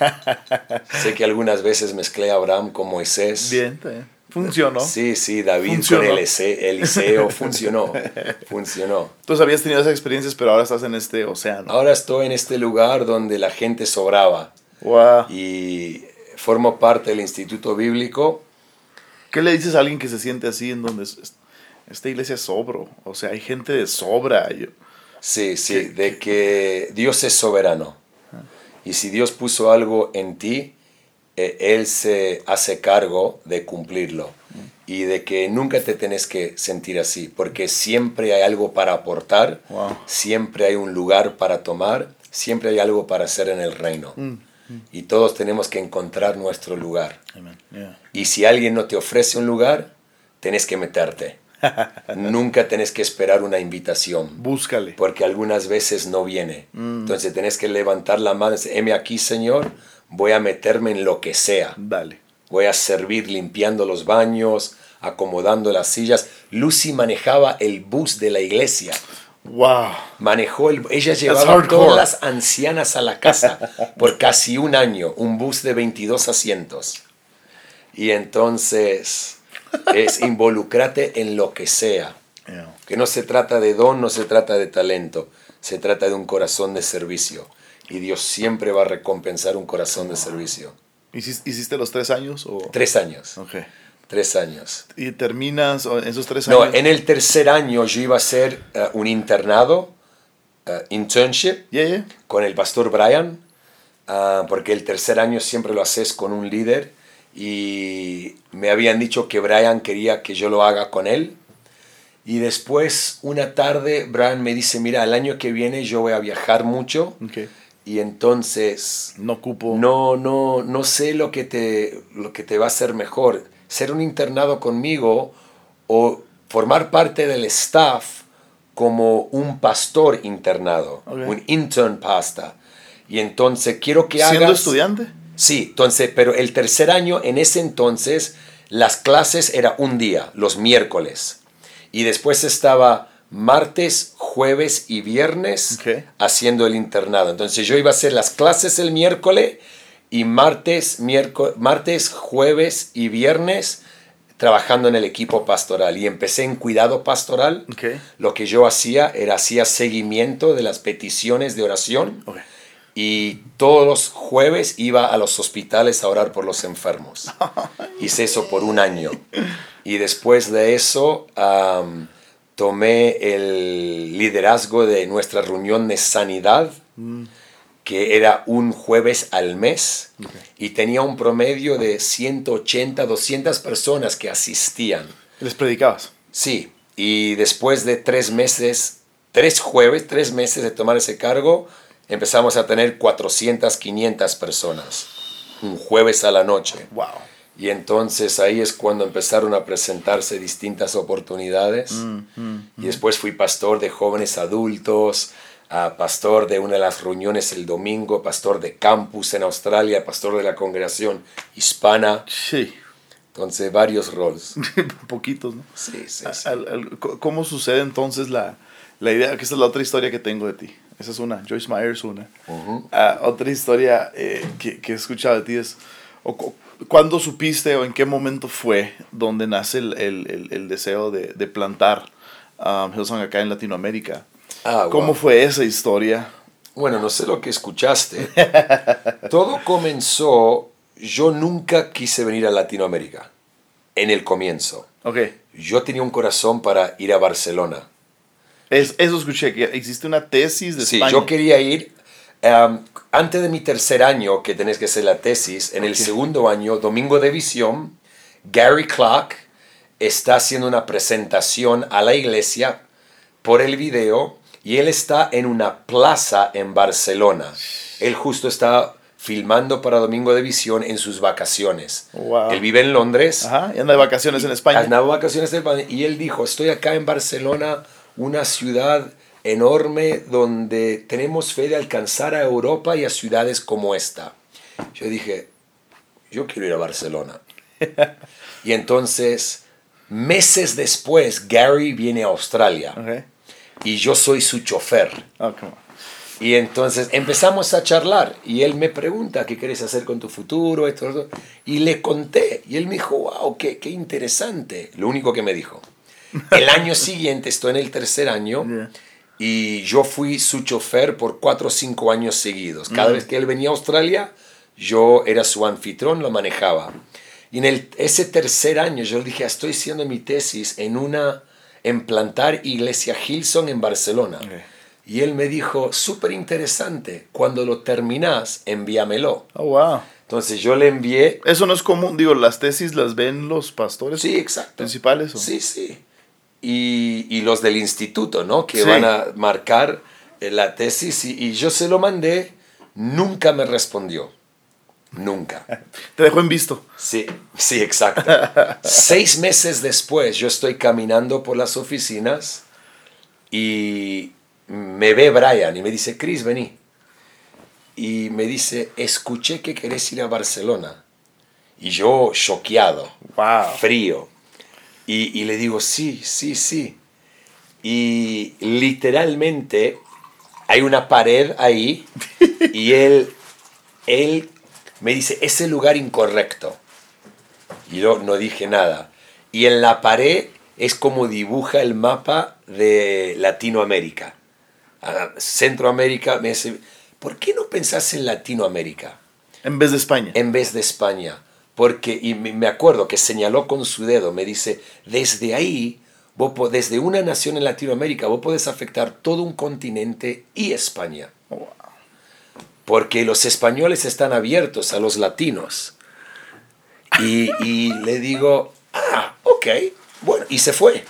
[laughs] sé que algunas veces mezclé a Abraham con Moisés. Bien, bien. Funcionó. Sí, sí, David Funcionó. con Elise- Eliseo funcionó. funcionó. Entonces habías tenido esas experiencias, pero ahora estás en este océano. Ahora estoy en este lugar donde la gente sobraba Wow. y formo parte del Instituto Bíblico. ¿Qué le dices a alguien que se siente así en donde es- es- esta iglesia es sobro? O sea, hay gente de sobra. Yo- Sí, sí, de que Dios es soberano. Y si Dios puso algo en ti, eh, Él se hace cargo de cumplirlo. Y de que nunca te tenés que sentir así, porque siempre hay algo para aportar, Wow. siempre hay un lugar para tomar, siempre hay algo para hacer en el reino. Mm, Y todos tenemos que encontrar nuestro lugar. Yeah. Y si alguien no te ofrece un lugar, tenés que meterte. [laughs] Nunca tenés que esperar una invitación Búscale. porque algunas veces no viene. Mm. Entonces tenés que levantar la mano y decir, heme aquí, Señor, voy a meterme en lo que sea. Dale. Voy a servir limpiando los baños, acomodando las sillas. Lucy manejaba el bus de la iglesia. Wow. Manejó el, ella llevaba a todas las ancianas a la casa [laughs] por casi un año, un bus de 22 asientos. Y entonces [laughs] es involucrate en lo que sea. Yeah. Que no se trata de don, no se trata de talento, se trata de un corazón de servicio. Y Dios siempre va a recompensar un corazón de servicio. ¿Hiciste, los tres años? O? Tres años, Ok. tres años. ¿Y terminas esos tres No, años? en el tercer año yo iba a hacer eh, un internado, eh, internship, Yeah, yeah. con el pastor Brian, ah, porque el tercer año siempre lo haces con un líder y me habían dicho que Brian quería que yo lo haga con él. Y después, una tarde, Brian me dice, mira, el año que viene yo voy a viajar mucho Ok. Y entonces No ocupo. no, no, no sé lo que, te, lo que te va a hacer mejor. Ser un internado conmigo o formar parte del staff como un pastor internado, un intern pasta. Y entonces quiero que Siendo hagas... estudiante. Sí, entonces, pero el tercer año, en ese entonces, las clases era un día, los miércoles. Y después estaba martes, jueves y viernes haciendo el internado. Entonces yo iba a hacer las clases el miércoles y martes, miércoles, martes, jueves y viernes trabajando en el equipo pastoral. Y empecé en cuidado pastoral. Lo que yo hacía era hacía seguimiento de las peticiones de oración y todos los jueves iba a los hospitales a orar por los enfermos. [laughs] Hice eso por un año. Y después de eso tomé el liderazgo de nuestra reunión de sanidad, que era un jueves al mes, y tenía un promedio de 180, 200 personas que asistían. ¿Les predicabas? Sí, y después de tres meses, tres jueves, tres meses de tomar ese cargo, empezamos a tener 400, 500 personas, un jueves a la noche. Wow. Y entonces ahí es cuando empezaron a presentarse distintas oportunidades. Y después fui pastor de jóvenes adultos, pastor de una de las reuniones el domingo, pastor de campus en Australia, pastor de la congregación hispana. Sí. Entonces varios roles. [laughs] Poquitos, ¿no? Sí, sí, sí. Al- al- co- ¿Cómo sucede entonces la, la idea? Que esta es la otra historia que tengo de ti. Esa es una. Joyce Myers, una. Ujú. Ah, otra historia eh, que, que he escuchado de ti es, o, ¿cuándo supiste o en qué momento fue donde nace el, el- el- el deseo de, de plantar um, Hillsong acá en Latinoamérica? Ah, ¿Cómo wow. fue esa historia? Bueno, no sé lo que escuchaste. [laughs] Todo comenzó, yo nunca quise venir a Latinoamérica, en el comienzo. Ok. Yo tenía un corazón para ir a Barcelona. Es, eso escuché, que existe una tesis de Sí, España. yo quería ir, um, antes de mi tercer año, que tenés que hacer la tesis, en el segundo año, Domingo de Visión, Gary Clark está haciendo una presentación a la iglesia por el video y él está en una plaza en Barcelona. Él justo está filmando para Domingo de Visión en sus vacaciones. Wow. Él vive en Londres. Ajá, y anda de vacaciones en España. Andaba de vacaciones en España, y él dijo, estoy acá en Barcelona, una ciudad enorme donde tenemos fe de alcanzar a Europa y a ciudades como esta. Yo dije, yo quiero ir a Barcelona. [laughs] y entonces, meses después, Gary viene a Australia y yo soy su chofer. Oh. Y entonces empezamos a charlar y él me pregunta qué quieres hacer con tu futuro, esto, esto. Y le conté y él me dijo, wow, qué, qué interesante. Lo único que me dijo. El año [laughs] siguiente, estoy en el tercer año, Yeah. Y yo fui su chofer por cuatro o cinco años seguidos. Cada vez que él venía a Australia, yo era su anfitrión, lo manejaba. Y en el, ese tercer año yo le dije, estoy haciendo mi tesis en una, en plantar iglesia Hilson en Barcelona. Y él me dijo, súper interesante, cuando lo terminas, envíamelo. Oh, wow. Entonces yo le envié, Eso no es común, digo, las tesis las ven los pastores sí, exacto. principales. ¿o? Sí, sí. Y, y los del instituto, ¿no? Que Sí. van a marcar eh, la tesis y, y yo se lo mandé, nunca me respondió. Nunca. [laughs] Te dejo en visto. Sí, sí, exacto. [laughs] Seis meses después yo estoy caminando por las oficinas y me ve Brian y me dice, Chris, vení. Y me dice, escuché que querés ir a Barcelona. Y yo choqueado Wow. frío. Y, y le digo, sí, sí, sí. Y literalmente hay una pared ahí y él, él me dice, es el lugar incorrecto. Y yo no dije nada. Y en la pared es como dibuja el mapa de Latinoamérica. Centroamérica me dice, ¿por qué no pensás en Latinoamérica? En vez de España. en vez de España. Porque, y me acuerdo que señaló con su dedo, me dice, desde ahí, vos desde una nación en Latinoamérica, vos podés afectar todo un continente y España. Oh. Porque los españoles están abiertos a los latinos. Y, y le digo, ah, ok, bueno, y se fue.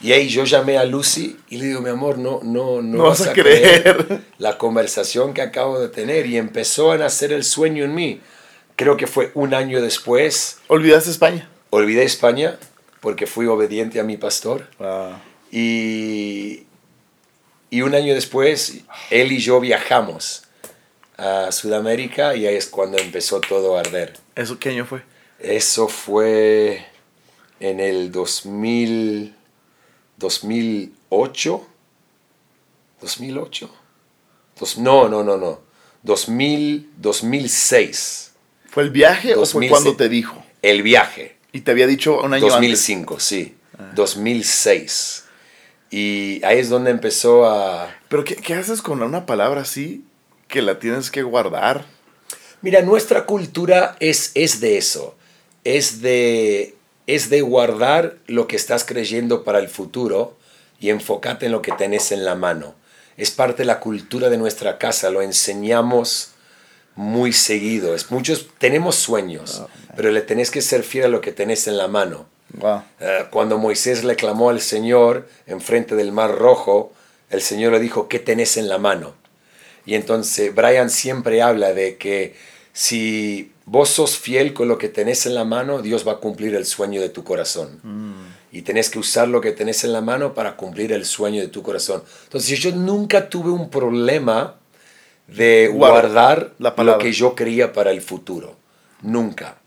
Y ahí yo llamé a Lucy y le digo, mi amor, no, no, no, No vas a creer. la conversación que acabo de tener. Y empezó a nacer el sueño en mí. Creo que fue un año después. ¿Olvidaste España? Olvidé España porque fui obediente a mi pastor. Wow. Y, y un año después, él y yo viajamos a Sudamérica y ahí es cuando empezó todo a arder. ¿Eso qué año fue? Eso fue en el 2000, 2008, 2008. Dos, no, no, no, no. 2000, 2006. ¿Fue el viaje o fue 2006. cuando te dijo? El viaje. Y te había dicho un año antes. 2005, sí. 2006. Y ahí es donde empezó a... Pero ¿qué, qué haces con una palabra así que la tienes que guardar? Mira, nuestra cultura es, es de eso. Es de, es de guardar lo que estás creyendo para el futuro y enfocarte en lo que tenés en la mano. Es parte de la cultura de nuestra casa, lo enseñamos muy seguido. Es muchos, tenemos sueños, pero le tenés que ser fiel a lo que tenés en la mano. Wow. Eh, cuando Moisés le clamó al Señor enfrente del mar rojo, el Señor le dijo, ¿qué tenés en la mano? Y entonces Brian siempre habla de que si vos sos fiel con lo que tenés en la mano, Dios va a cumplir el sueño de tu corazón. Y tenés que usar lo que tenés en la mano para cumplir el sueño de tu corazón. Entonces yo nunca tuve un problema de Guarda guardar la lo que yo quería para el futuro. Nunca.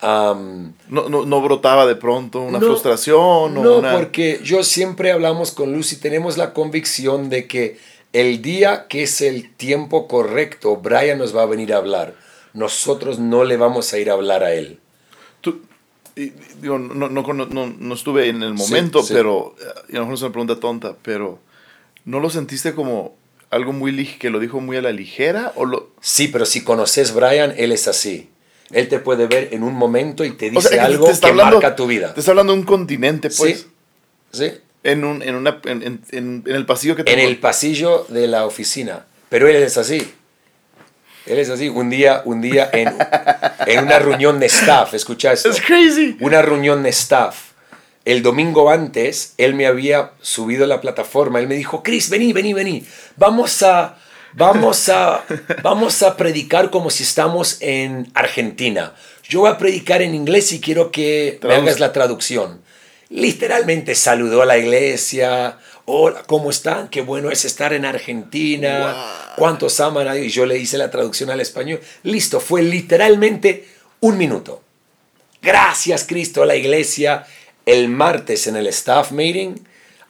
No, no, no brotaba de pronto una no, frustración o No, una... porque yo siempre hablamos con Lucy, tenemos la convicción de que el día que es el tiempo correcto, Brian nos va a venir a hablar. Nosotros no le vamos a ir a hablar a él. Tú- y- digo, no, no, cono- no- no estuve en el momento, sí. pero eh, y a lo mejor es una pregunta tonta, pero ¿no lo sentiste como algo muy que lo dijo muy a la ligera? ¿O lo, Sí, pero si conoces Brian, él es así. Él te puede ver en un momento y te o dice sea, algo te está que hablando- marca tu vida. Te está hablando de un continente, pues. Sí, sí. En, un, en, una, en, en- en- en el pasillo que te En el pasillo de la oficina. Pero él es así. Él es así. Un día, un día en, en una reunión de staff, escucha esto. Es crazy. una reunión de staff. El domingo antes, él me había subido a la plataforma. Él me dijo, Chris, vení, vení, vení. Vamos a, vamos a, [laughs] vamos a predicar como si estamos en Argentina. Yo voy a predicar en inglés y quiero que me hagas la traducción. Literalmente saludó a la iglesia. Hola, ¿cómo están? Qué bueno es estar en Argentina. ¿Cuántos aman a Dios? Y yo le hice la traducción al español. Listo, fue literalmente un minuto. Gracias Cristo a la iglesia. El martes en el staff meeting,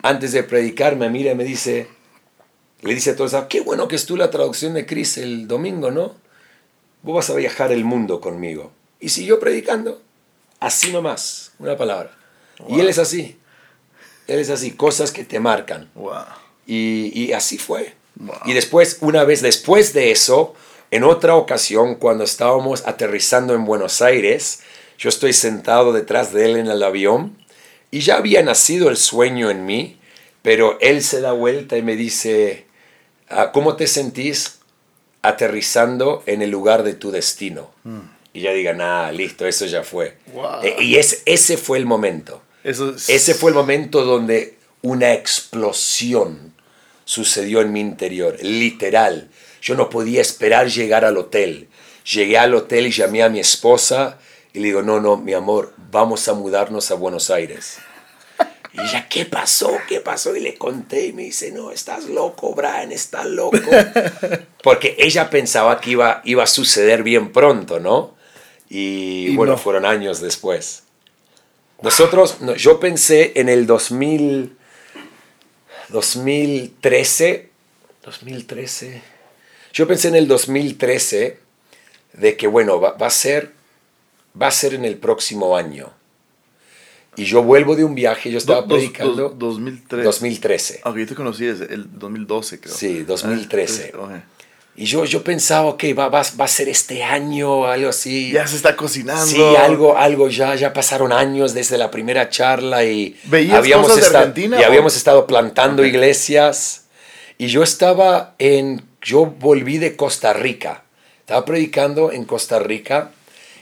antes de predicar, me mira y me dice, le dice a todos, "Ah, qué bueno que estuvo la traducción de Chris el domingo, ¿no? Vos vas a viajar el mundo conmigo. Y siguió predicando, así nomás, una palabra. Y él es así. Él es así, cosas que te marcan. Wow. Y, y así fue. Wow. Y después, una vez después de eso, en otra ocasión, cuando estábamos aterrizando en Buenos Aires, yo estoy sentado detrás de él en el avión y ya había nacido el sueño en mí, pero él se da vuelta y me dice, "Ah, ¿cómo te sentís aterrizando en el lugar de tu destino? Y ya diga, nada, listo, eso ya fue. Wow. E- y es, ese fue el momento. Eso es- Ese fue el momento donde una explosión sucedió en mi interior, literal. Yo no podía esperar llegar al hotel. Llegué al hotel y llamé a mi esposa y le digo, no, no, mi amor, vamos a mudarnos a Buenos Aires. Y ella, ¿qué pasó? ¿Qué pasó? Y le conté y me dice, no, estás loco, Brian, estás loco. [laughs] Porque ella pensaba que iba, iba a suceder bien pronto, ¿no? Y, Y bueno, no. fueron años después. Nosotros, no, yo pensé en el 2000, 2013, 2013, yo pensé en el 2013 de que, bueno, va, va a ser, va a ser en el próximo año. Y yo vuelvo de un viaje, yo estaba Do- predicando dos- 2003. 2013. Ok, yo te conocí desde el 2012, creo. Sí, 2013. Ah, ok. Y yo, yo pensaba, ok, va, va, va a ser este año, algo así. Ya se está cocinando. Sí, algo, algo ya, ya pasaron años desde la primera charla y ¿Veías cosas de Argentina y habíamos estado plantando iglesias y yo estaba en, yo volví de Costa Rica, estaba predicando en Costa Rica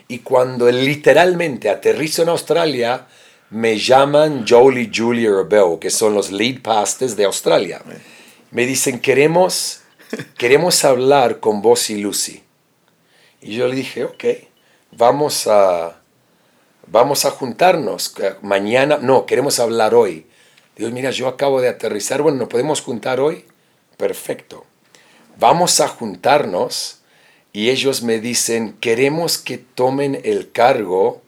y cuando literalmente aterrizo en Australia me llaman y Julia Rebel, que son los lead pastors de Australia. Me dicen, queremos, [laughs] queremos hablar con vos y Lucy. Y yo le dije, ok, vamos a, vamos a juntarnos eh, mañana. No, queremos hablar hoy. Digo, mira, yo acabo de aterrizar. Bueno, ¿nos podemos juntar hoy? Perfecto. Vamos a juntarnos y ellos me dicen, queremos que tomen el cargo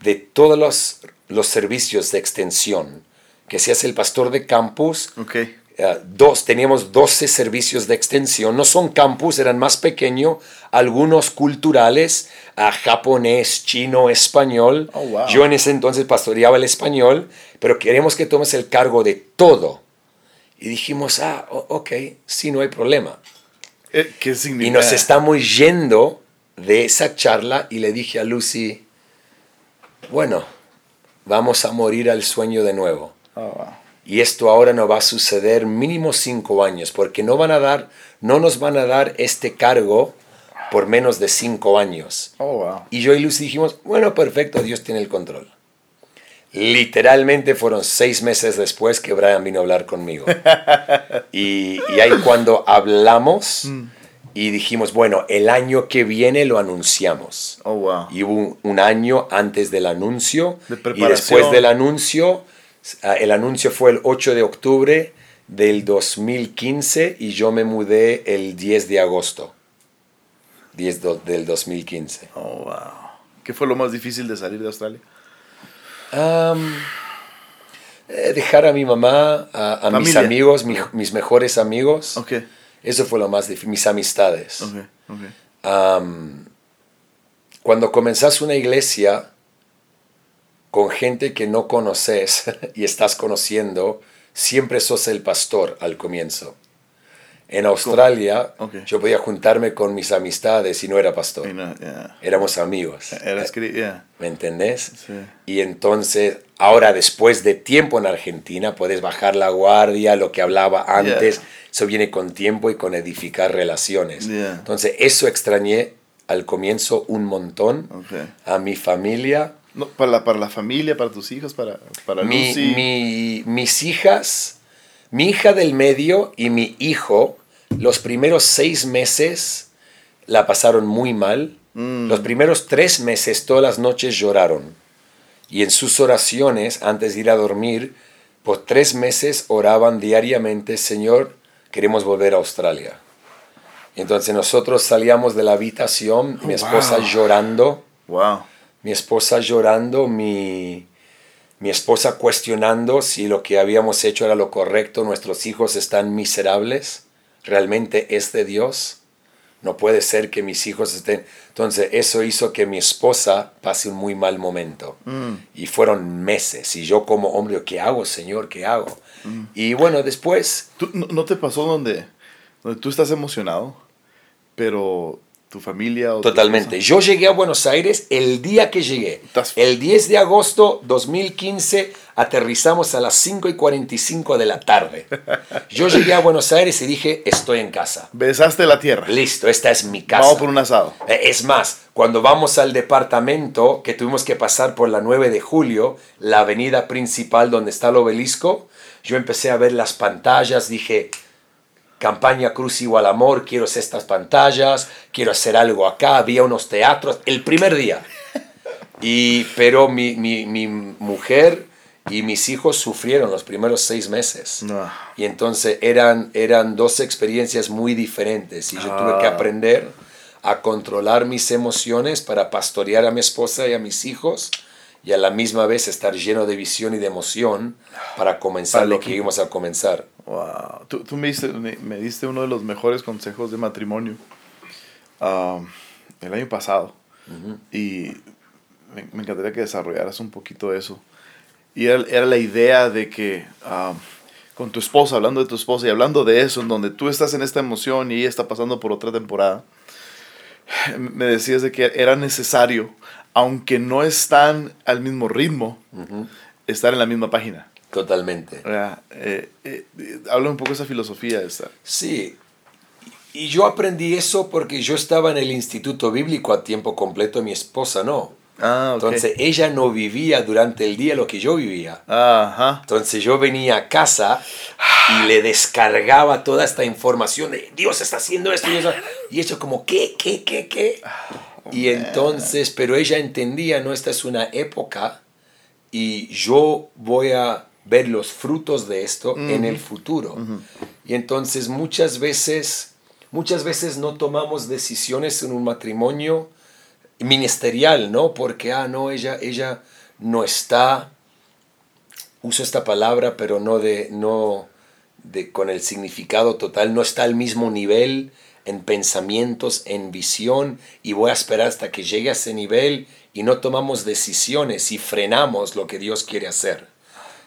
de todos los, los servicios de extensión. Que seas el pastor de campus, eh, dos, teníamos 12 servicios de extensión, no son campus, eran más pequeños, algunos culturales, a japonés, chino, español. Oh, wow. Yo en ese entonces pastoreaba el español, pero queremos que tomes el cargo de todo. Y dijimos, ah, ok, sí, no hay problema. Eh, ¿Qué Y significa? nos estamos yendo de esa charla y le dije a Lucy, bueno, vamos a morir al sueño de nuevo. Oh, wow. Y esto ahora no va a suceder mínimo cinco años, porque no van a dar, no nos van a dar este cargo por menos de cinco años. Oh, wow. Y yo y Lucy dijimos, bueno, perfecto, Dios tiene el control. Literalmente fueron seis meses después que Brian vino a hablar conmigo. [laughs] Y, y ahí cuando hablamos y dijimos, bueno, el año que viene lo anunciamos. Oh, wow. Y hubo un, un año antes del anuncio. De y después del anuncio, ah, el anuncio fue el 8 de octubre del 2015 y yo me mudé el 10 de agosto 10 do- del 2015. Oh, wow. ¿Qué fue lo más difícil de salir de Australia? Eh, dejar a mi mamá, a, a mis amigos, mi- mis mejores amigos. Eso fue lo más difícil, mis amistades. Cuando comenzás una iglesia con gente que no conoces [laughs] y estás conociendo, siempre sos el pastor al comienzo. En Australia, Ok. yo podía juntarme con mis amistades y no era pastor. No, yeah. Éramos amigos. Yeah. ¿Me entendés? Sí. Y entonces, ahora después de tiempo en Argentina, puedes bajar la guardia, lo que hablaba antes, Yeah. eso viene con tiempo y con edificar relaciones. Entonces, eso extrañé al comienzo un montón Ok. a mi familia, No, para, la, para la familia, para tus hijos, para, para mi, Lucy. mi- mis hijas, mi hija del medio y mi hijo, los primeros seis meses la pasaron muy mal. Mm. Los primeros tres meses todas las noches lloraron. Y en sus oraciones, antes de ir a dormir, por tres meses oraban diariamente, Señor, queremos volver a Australia. Entonces nosotros salíamos de la habitación, mi Oh, esposa wow. llorando, Wow. mi esposa llorando, mi, mi esposa cuestionando si lo que habíamos hecho era lo correcto, nuestros hijos están miserables, realmente es de Dios. No puede ser que mis hijos estén... Entonces eso hizo que mi esposa pase un muy mal momento. Mm. Y fueron meses. Y yo como hombre, ¿qué hago, Señor? ¿Qué hago? Mm. Y bueno, después ¿Tú, no, no te pasó donde, donde tú estás emocionado, pero tu familia... O tu Totalmente. esposa- Yo llegué a Buenos Aires el día que llegué. El 10 de agosto 2015 aterrizamos a las 5 y 45 de la tarde. [laughs] Yo llegué a Buenos Aires y dije, estoy en casa. Besaste la tierra. Listo, esta es mi casa. Vamos por un asado. Eh, Es más, cuando vamos al departamento, que tuvimos que pasar por la 9 de julio, la avenida principal donde está el obelisco, yo empecé a ver las pantallas, dije, campaña Cruz igual amor, quiero hacer estas pantallas, quiero hacer algo acá, había unos teatros, el primer día. [laughs] Y, pero mi, mi, mi mujer y mis hijos sufrieron los primeros seis meses. No. Y entonces eran, eran dos experiencias muy diferentes y yo tuve que Ah. aprender a controlar mis emociones para pastorear a mi esposa y a mis hijos y a la misma vez estar lleno de visión y de emoción para comenzar lo que íbamos a comenzar. Wow. Tú, tú me, diste, me, me diste uno de los mejores consejos de matrimonio ah, el año pasado. Y me, me encantaría que desarrollaras un poquito eso. Y era, era la idea de que ah, con tu esposa, hablando de tu esposa y hablando de eso, en donde tú estás en esta emoción y ella está pasando por otra temporada, me decías de que era necesario, aunque no están al mismo ritmo, estar en la misma página. Totalmente. Eh, eh, eh, habla un poco de esa filosofía esta. Sí. Y yo aprendí eso porque yo estaba en el instituto bíblico a tiempo completo, mi esposa no. Ah, ok. Entonces ella no vivía durante el día lo que yo vivía. Ajá. Entonces yo venía a casa y le descargaba toda esta información de Dios está haciendo esto y eso. Y ella como, ¿qué, qué, qué, qué? Y entonces, pero ella entendía, no, esta es una época y yo voy a ver los frutos de esto en el futuro. Y entonces muchas veces, muchas veces no tomamos decisiones en un matrimonio ministerial, ¿no? Porque, ah, no, ella, ella no está uso esta palabra, pero no de no de, con el significado total, no está al mismo nivel en pensamientos, en visión, y voy a esperar hasta que llegue a ese nivel y no tomamos decisiones y frenamos lo que Dios quiere hacer.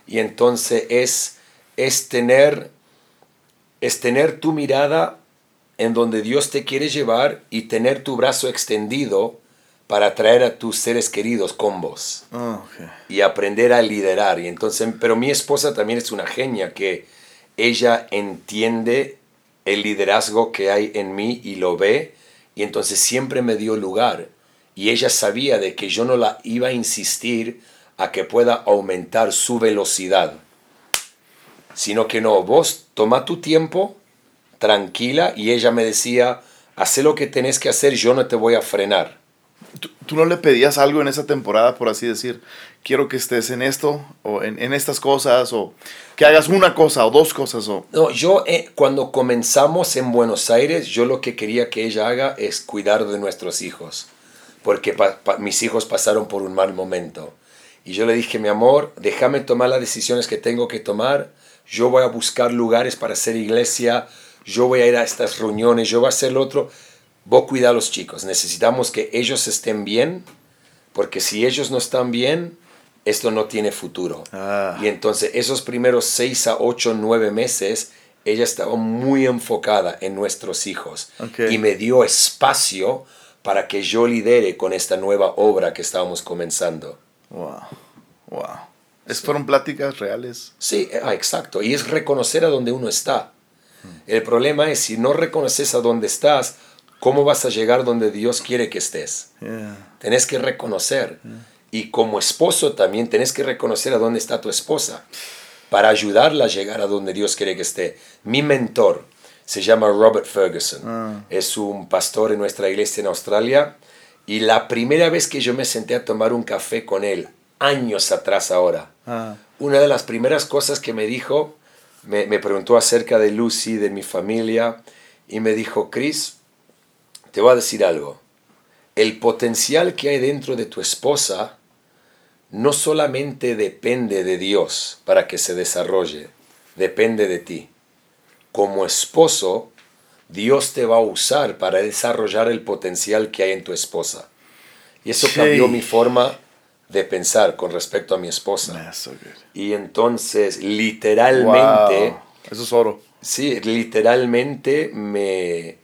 Y entonces es, es, tener, es tener tu mirada en donde Dios te quiere llevar y tener tu brazo extendido para traer a tus seres queridos con vos Oh, y aprender a liderar. Y entonces, pero mi esposa también es una genia que ella entiende el liderazgo que hay en mí y lo ve y entonces siempre me dio lugar y ella sabía de que yo no la iba a insistir a que pueda aumentar su velocidad, sino que no, vos toma tu tiempo, tranquila, y ella me decía, haz lo que tenés que hacer, yo no te voy a frenar. ¿Tú, no le pedías algo en esa temporada, por así decir? Quiero que estés en esto, o en, en estas cosas, o que hagas una cosa o dos cosas. O... No, yo eh, cuando comenzamos en Buenos Aires, yo lo que quería que ella haga es cuidar de nuestros hijos, porque mis hijos pasaron por un mal momento. Y yo le dije, mi amor, déjame tomar las decisiones que tengo que tomar, yo voy a buscar lugares para hacer iglesia, yo voy a ir a estas reuniones, yo voy a hacer lo otro. Vos cuida a los chicos, necesitamos que ellos estén bien, porque si ellos no están bien, esto no tiene futuro. Ah. Y entonces esos primeros seis a ocho, nueve meses, ella estaba muy enfocada en nuestros hijos y me dio espacio para que yo lidere con esta nueva obra que estábamos comenzando. Wow, wow. Es, fueron pláticas reales. Sí, ah, exacto. Y es reconocer a dónde uno está. El problema es si no reconoces a dónde estás, ¿cómo vas a llegar donde Dios quiere que estés? Yeah. Tenés que reconocer. Y como esposo también tenés que reconocer a dónde está tu esposa para ayudarla a llegar a donde Dios quiere que esté. Mi mentor se llama Robert Ferguson. Ah. Es un pastor en nuestra iglesia en Australia. Y la primera vez que yo me senté a tomar un café con él, años atrás ahora, Ah. una de las primeras cosas que me dijo, me, me preguntó acerca de Lucy, de mi familia, y me dijo, Chris, te voy a decir algo. El potencial que hay dentro de tu esposa no solamente depende de Dios para que se desarrolle, depende de ti. Como esposo, Dios te va a usar para desarrollar el potencial que hay en tu esposa. Y eso Sí. cambió mi forma de pensar con respecto a mi esposa. So. Y entonces, literalmente, Wow. Eso es oro. sí, literalmente me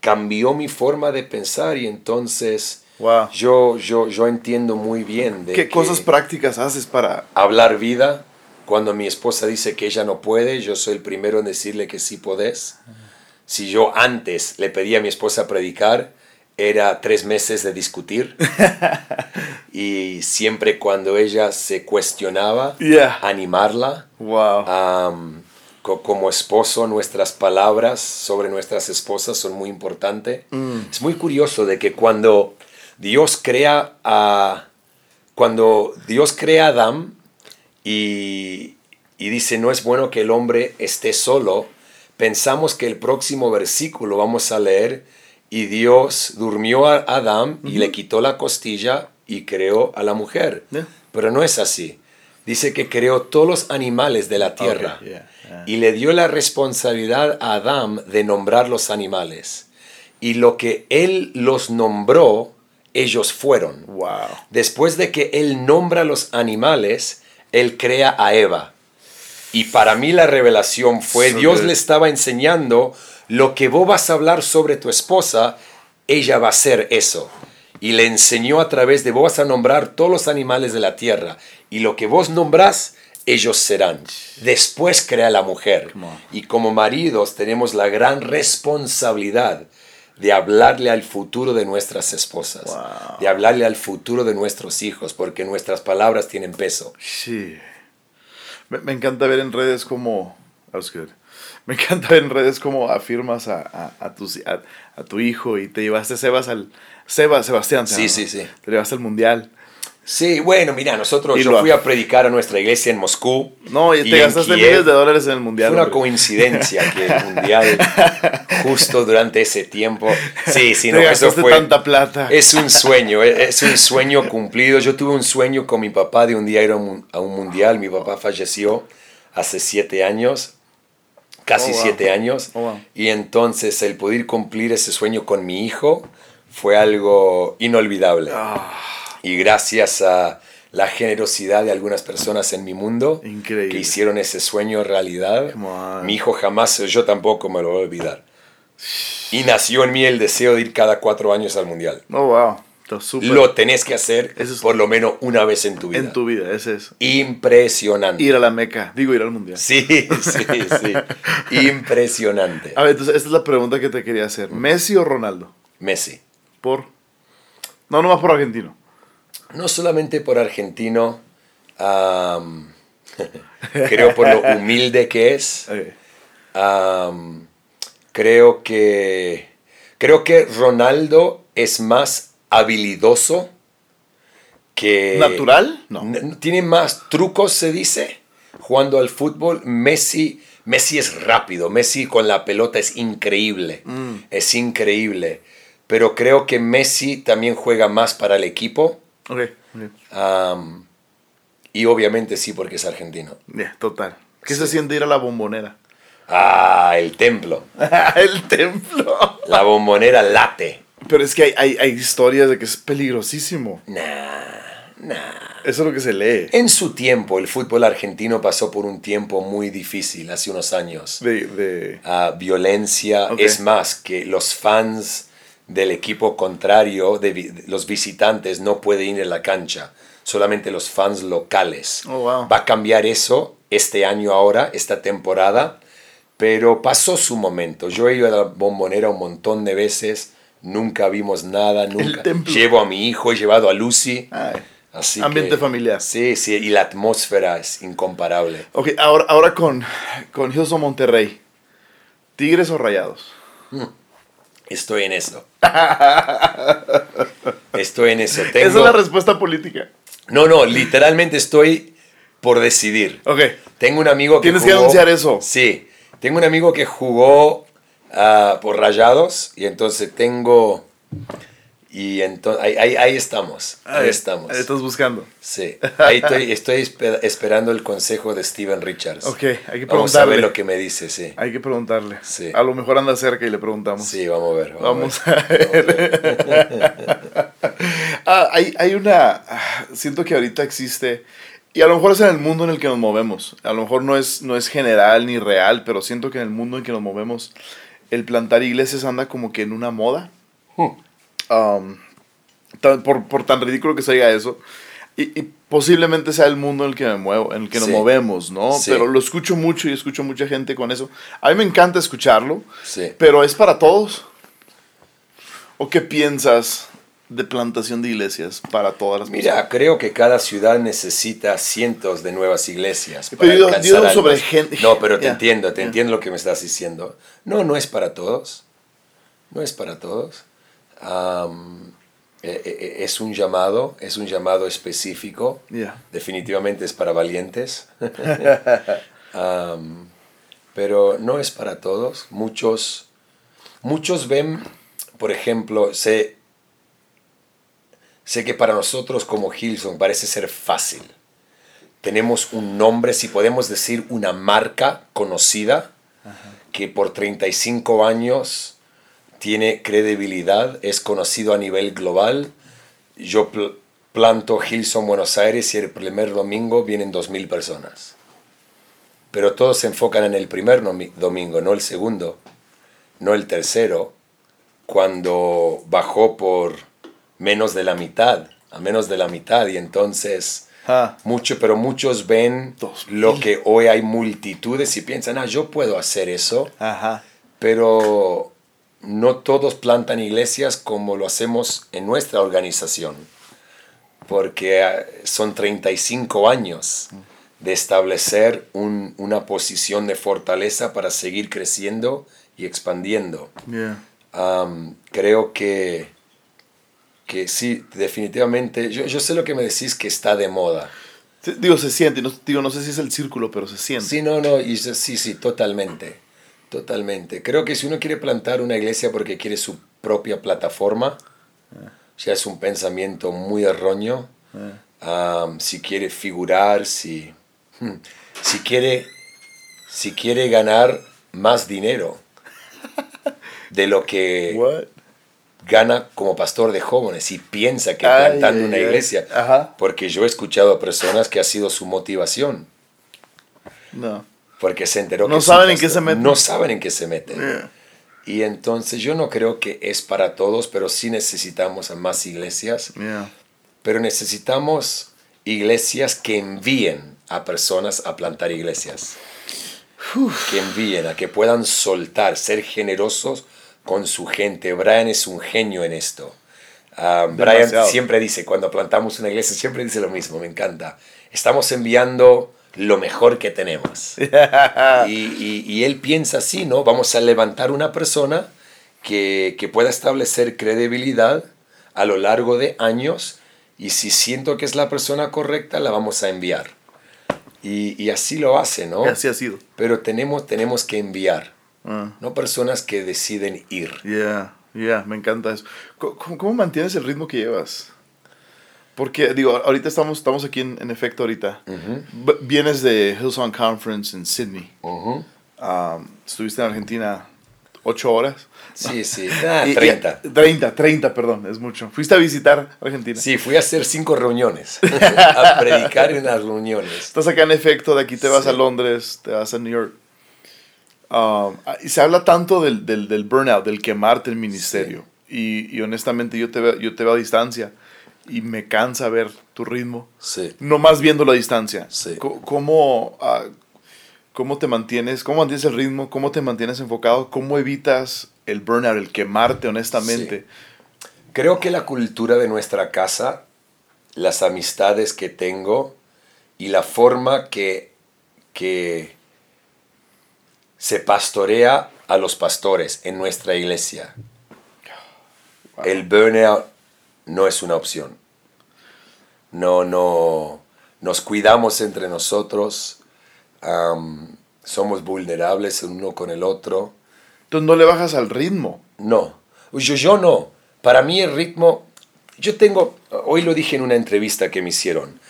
cambió mi forma de pensar y entonces Wow. yo, yo, yo entiendo muy bien de ¿Qué cosas prácticas haces para... hablar vida. Cuando mi esposa dice que ella no puede, yo soy el primero en decirle que sí podés. Si yo antes le pedía a mi esposa predicar, era tres meses de discutir. [laughs] y siempre cuando ella se cuestionaba, Yeah. animarla. Wow. Como esposo, nuestras palabras sobre nuestras esposas son muy importantes. Es muy curioso de que cuando Dios crea a cuando Dios crea a Adán y, y dice no es bueno que el hombre esté solo, pensamos que el próximo versículo vamos a leer y Dios durmió a Adán y le quitó la costilla y creó a la mujer. Yeah. Pero no es así. Dice que creó todos los animales de la tierra Okay, yeah, yeah. y le dio la responsabilidad a Adán de nombrar los animales. Y lo que él los nombró, ellos fueron. Wow. Después de que él nombra los animales, él crea a Eva. Y para mí la revelación fue, So Dios good. le estaba enseñando lo que vos vas a hablar sobre tu esposa, ella va a hacer eso. Y le enseñó a través de vos a nombrar todos los animales de la tierra. Y lo que vos nombrás, ellos serán. Después crea la mujer. Y como maridos tenemos la gran responsabilidad de hablarle al futuro de nuestras esposas, Wow. de hablarle al futuro de nuestros hijos, porque nuestras palabras tienen peso. Sí. Me, me encanta ver en redes como... Me encanta ver en redes como afirmas a, a, a a- a tu hijo y te llevaste Sebas al... Seba, Sebastián. se Sí, sí, sí. Te llevaste al mundial. Sí, bueno, mira, nosotros, Y yo lo- fui a predicar a nuestra iglesia en Moscú. No, y te en gastaste miles de dólares en el mundial. Fue una hombre. coincidencia que el mundial, [laughs] justo durante ese tiempo, sí, sí, Te no, eso gastaste fue, tanta plata. es un sueño, e- es un sueño cumplido. Yo tuve un sueño con mi papá de un día ir a un, a un mundial, mi papá falleció hace siete años casi Oh, wow. siete años. Oh, wow. Y entonces el poder cumplir ese sueño con mi hijo fue algo inolvidable. Ah, Y gracias a la generosidad de algunas personas en mi mundo Increíble. que hicieron ese sueño realidad, mi hijo jamás, yo tampoco me lo voy a olvidar. Y nació en mí el deseo de ir cada cuatro años al mundial. oh, wow. Súper. Lo tenés que hacer Eso es- por lo menos una vez en tu vida. En tu vida, ese es. Impresionante. Ir a la Meca. Digo, ir al mundial. Sí, sí, sí. [laughs] Impresionante. A ver, entonces, esta es la pregunta que te quería hacer. ¿Messi o Ronaldo? Messi. Por. No, nomás por argentino. No solamente por argentino, [laughs] creo por lo humilde que es. Creo que creo que Ronaldo es más habilidoso que ¿Natural? No. Tiene más trucos se dice jugando al fútbol Messi Messi es rápido Messi con la pelota es increíble Mm. es increíble pero creo que Messi también juega más para el equipo Ok. ok. am, y obviamente sí porque es argentino Ya, total. ¿Qué Sí. se siente ir a la bombonera? ah el templo [laughs] el templo. la bombonera late Pero es que hay, hay, hay historias de que es peligrosísimo. Nah, nah. Eso es lo que se lee. En su tiempo, el fútbol argentino pasó por un tiempo muy difícil, hace unos años. De, de... Ah, violencia, es más, que los fans del equipo contrario, de, los visitantes, no pueden ir a la cancha, solamente los fans locales. Oh, wow. Va a cambiar eso este año ahora, esta temporada, pero pasó su momento. Yo he ido a la bombonera un montón de veces, nunca vimos nada, nunca. Llevo a mi hijo, he llevado a Lucy. Ay. Así Ambiente que- familiar. Sí, sí, y la atmósfera es incomparable. Ok, ahora, ahora con, con Houston Monterrey. ¿Tigres o rayados? Estoy en eso. [laughs] Estoy en eso. Esa es la respuesta política. No, no, literalmente estoy por decidir. Ok. Tengo un amigo que Tienes que anunciar eso. Sí, tengo un amigo que jugó ah, por Rayados y entonces tengo y entonces ahí, ahí- ahí estamos, ahí estamos. Ahí estás buscando. Sí, ahí estoy, estoy espe- esperando el consejo de Steven Richards. Ok, hay que Vamos a ver preguntarle. lo que me dice, sí. Hay que preguntarle. Sí. A lo mejor anda cerca y le preguntamos. Sí, vamos a ver. Vamos, a ver. Vamos a ver. [laughs] Ah, hay, hay una. ah, Siento que ahorita existe. Y a lo mejor es en el mundo en el que nos movemos. A lo mejor no es, no es general ni real, pero siento que en el mundo en que nos movemos, el plantar iglesias anda como que en una moda. Hmm. Um, tan- por, por tan ridículo que se diga eso. Y, y posiblemente sea el mundo en el que me muevo, en el que nos Sí. movemos, ¿no? Sí. Pero lo escucho mucho y escucho mucha gente con eso. A mí me encanta escucharlo. Sí. Pero es para todos. ¿O qué piensas de plantación de iglesias para todas las Mira, creo que cada ciudad necesita cientos de nuevas iglesias. Pero yo- yo sobre gente- No, pero te Ya, entiendo, te ya. entiendo lo que me estás diciendo. No, no es para todos. No es para todos. Am, eh, eh, es un llamado, es un llamado específico. Definitivamente es para valientes. [laughs] Pero no es para todos. Muchos, muchos ven, por ejemplo, sé, sé que para nosotros como Hilson parece ser fácil. Tenemos un nombre, si podemos decir una marca conocida, que por 35 años tiene credibilidad, es conocido a nivel global. Yo pl- planto Hilson Buenos Aires y el primer domingo vienen 2.000 personas. Pero todos se enfocan en el primer domingo, no el segundo, no el tercero, cuando bajó por menos de la mitad, a menos de la mitad, y entonces Ah, mucho, pero muchos ven lo que hoy hay multitudes y piensan, ah, yo puedo hacer eso, ajá. pero no todos plantan iglesias como lo hacemos en nuestra organización, porque ah, son 35 años de establecer un- una posición de fortaleza para seguir creciendo y expandiendo. Yeah. Creo que, que sí, definitivamente, yo, yo sé lo que me decís que está de moda. Digo, se siente. No, digo, no sé si es el círculo, pero se siente. Sí, no, no, y sí, sí, totalmente, totalmente. Creo que si uno quiere plantar una iglesia porque quiere su propia plataforma, ya es un pensamiento muy erróneo. Am, si quiere figurar, si, hmm, si quiere, si quiere ganar más dinero [laughs] de lo que gana como pastor de jóvenes y piensa que plantando una iglesia. Porque yo he escuchado a personas que ha sido su motivación. No. Porque se enteró no saben en qué se meten. No saben en qué se meten. Y entonces yo no creo que es para todos, pero sí necesitamos a más iglesias. Pero necesitamos iglesias que envíen a personas a plantar iglesias. Que envíen, a que puedan soltar, ser generosos con su gente. Brian es un genio en esto. Ah, Brian siempre dice, cuando plantamos una iglesia, siempre dice lo mismo, me encanta. Estamos enviando lo mejor que tenemos. [laughs] y, él piensa así, ¿no? Vamos a levantar una persona que, pueda establecer credibilidad a lo largo de años y si siento que es la persona correcta, la vamos a enviar. Y, así lo hace, ¿no? así ha sido. Pero tenemos, tenemos que enviar, ah. no personas que deciden ir. Ya, ya, me encanta eso. ¿Cómo, ¿Cómo, mantienes el ritmo que llevas? Porque, digo, ahorita estamos, estamos aquí en, efecto ahorita. Vienes de Hillsong Conference en Sydney. estuviste en Argentina ocho horas. Sí, [laughs] sí. Ah, 30. 30, 30, perdón, es mucho. ¿Fuiste a visitar Argentina? Sí, fui a hacer cinco reuniones. [laughs] a predicar en las reuniones. Estás acá en efecto, de aquí te vas a Londres, te vas a New York. y se habla tanto del, del, del, burnout, del quemarte el ministerio. Y, y, honestamente yo te, veo, yo te veo a distancia y me cansa ver tu ritmo. Sí. No más viendo la distancia. Sí. ¿Cómo, ah, ¿Cómo te mantienes? ¿Cómo mantienes el ritmo? ¿Cómo te mantienes enfocado? ¿Cómo evitas el burnout, el quemarte honestamente? Creo que la cultura de nuestra casa, las amistades que tengo y la forma que, que se pastorea a los pastores en nuestra iglesia. El burnout no es una opción. No, no, nos cuidamos entre nosotros, somos vulnerables uno con el otro. Entonces no le bajas al ritmo. No, yo, yo no. Para mí el ritmo, yo tengo, hoy lo dije en una entrevista que me hicieron,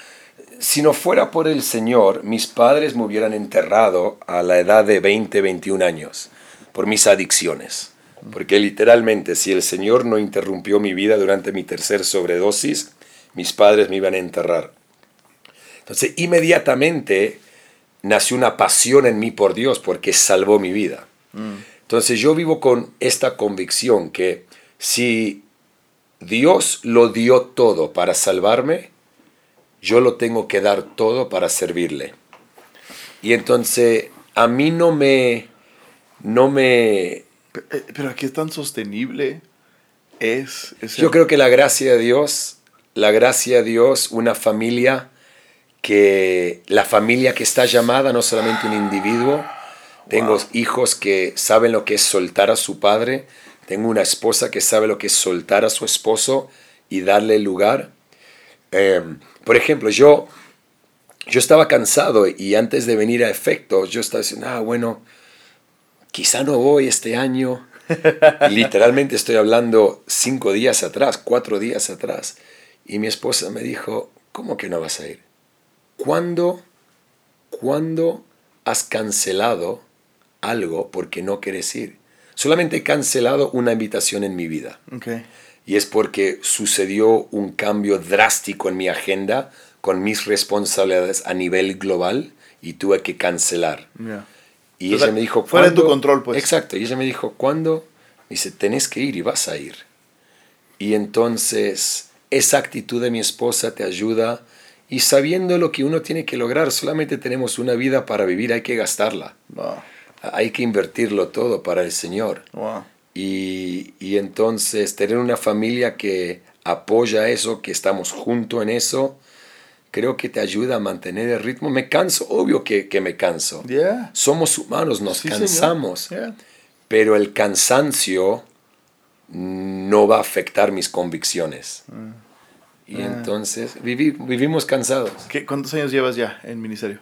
si no fuera por el Señor, mis padres me hubieran enterrado a la edad de 20, 21 años por mis adicciones. Porque literalmente, si el Señor no interrumpió mi vida durante mi tercer sobredosis, mis padres me iban a enterrar. Entonces, inmediatamente nació una pasión en mí por Dios porque salvó mi vida. Entonces, yo vivo con esta convicción que si Dios lo dio todo para salvarme, yo lo tengo que dar todo para servirle. Y entonces, a mí no me, no me eh, pero aquí es tan sostenible. Es, Yo creo que la gracia de Dios, la gracia de Dios, una familia que la familia que está llamada, no solamente un individuo. Tengo hijos que saben lo que es soltar a su padre. Tengo una esposa que sabe lo que es soltar a su esposo y darle lugar. Em, por ejemplo, yo, yo estaba cansado y antes de venir a efecto, yo estaba diciendo, ah, bueno, quizá no voy este año. [laughs] Literalmente estoy hablando cinco días atrás, cuatro días atrás. Y mi esposa me dijo, ¿cómo que no vas a ir? ¿Cuándo, ¿cuándo has cancelado algo porque no quieres ir? Solamente he cancelado una invitación en mi vida. Y es porque sucedió un cambio drástico en mi agenda con mis responsabilidades a nivel global y tuve que cancelar. Y ella me dijo, fuera de tu control, pues. Exacto, y ella me dijo, ¿cuándo? Me dice, tenés que ir y vas a ir. Y entonces esa actitud de mi esposa te ayuda y sabiendo lo que uno tiene que lograr, solamente tenemos una vida para vivir, hay que gastarla. Hay que invertirlo todo para el Señor. Y, y, entonces tener una familia que apoya eso, que estamos juntos en eso, creo que te ayuda a mantener el ritmo. Me canso, obvio que, que me canso. Somos humanos, nos cansamos. Pero el cansancio no va a afectar mis convicciones. Mm. Y entonces vivimos cansados. ¿Qué, ¿Cuántos años llevas ya en ministerio?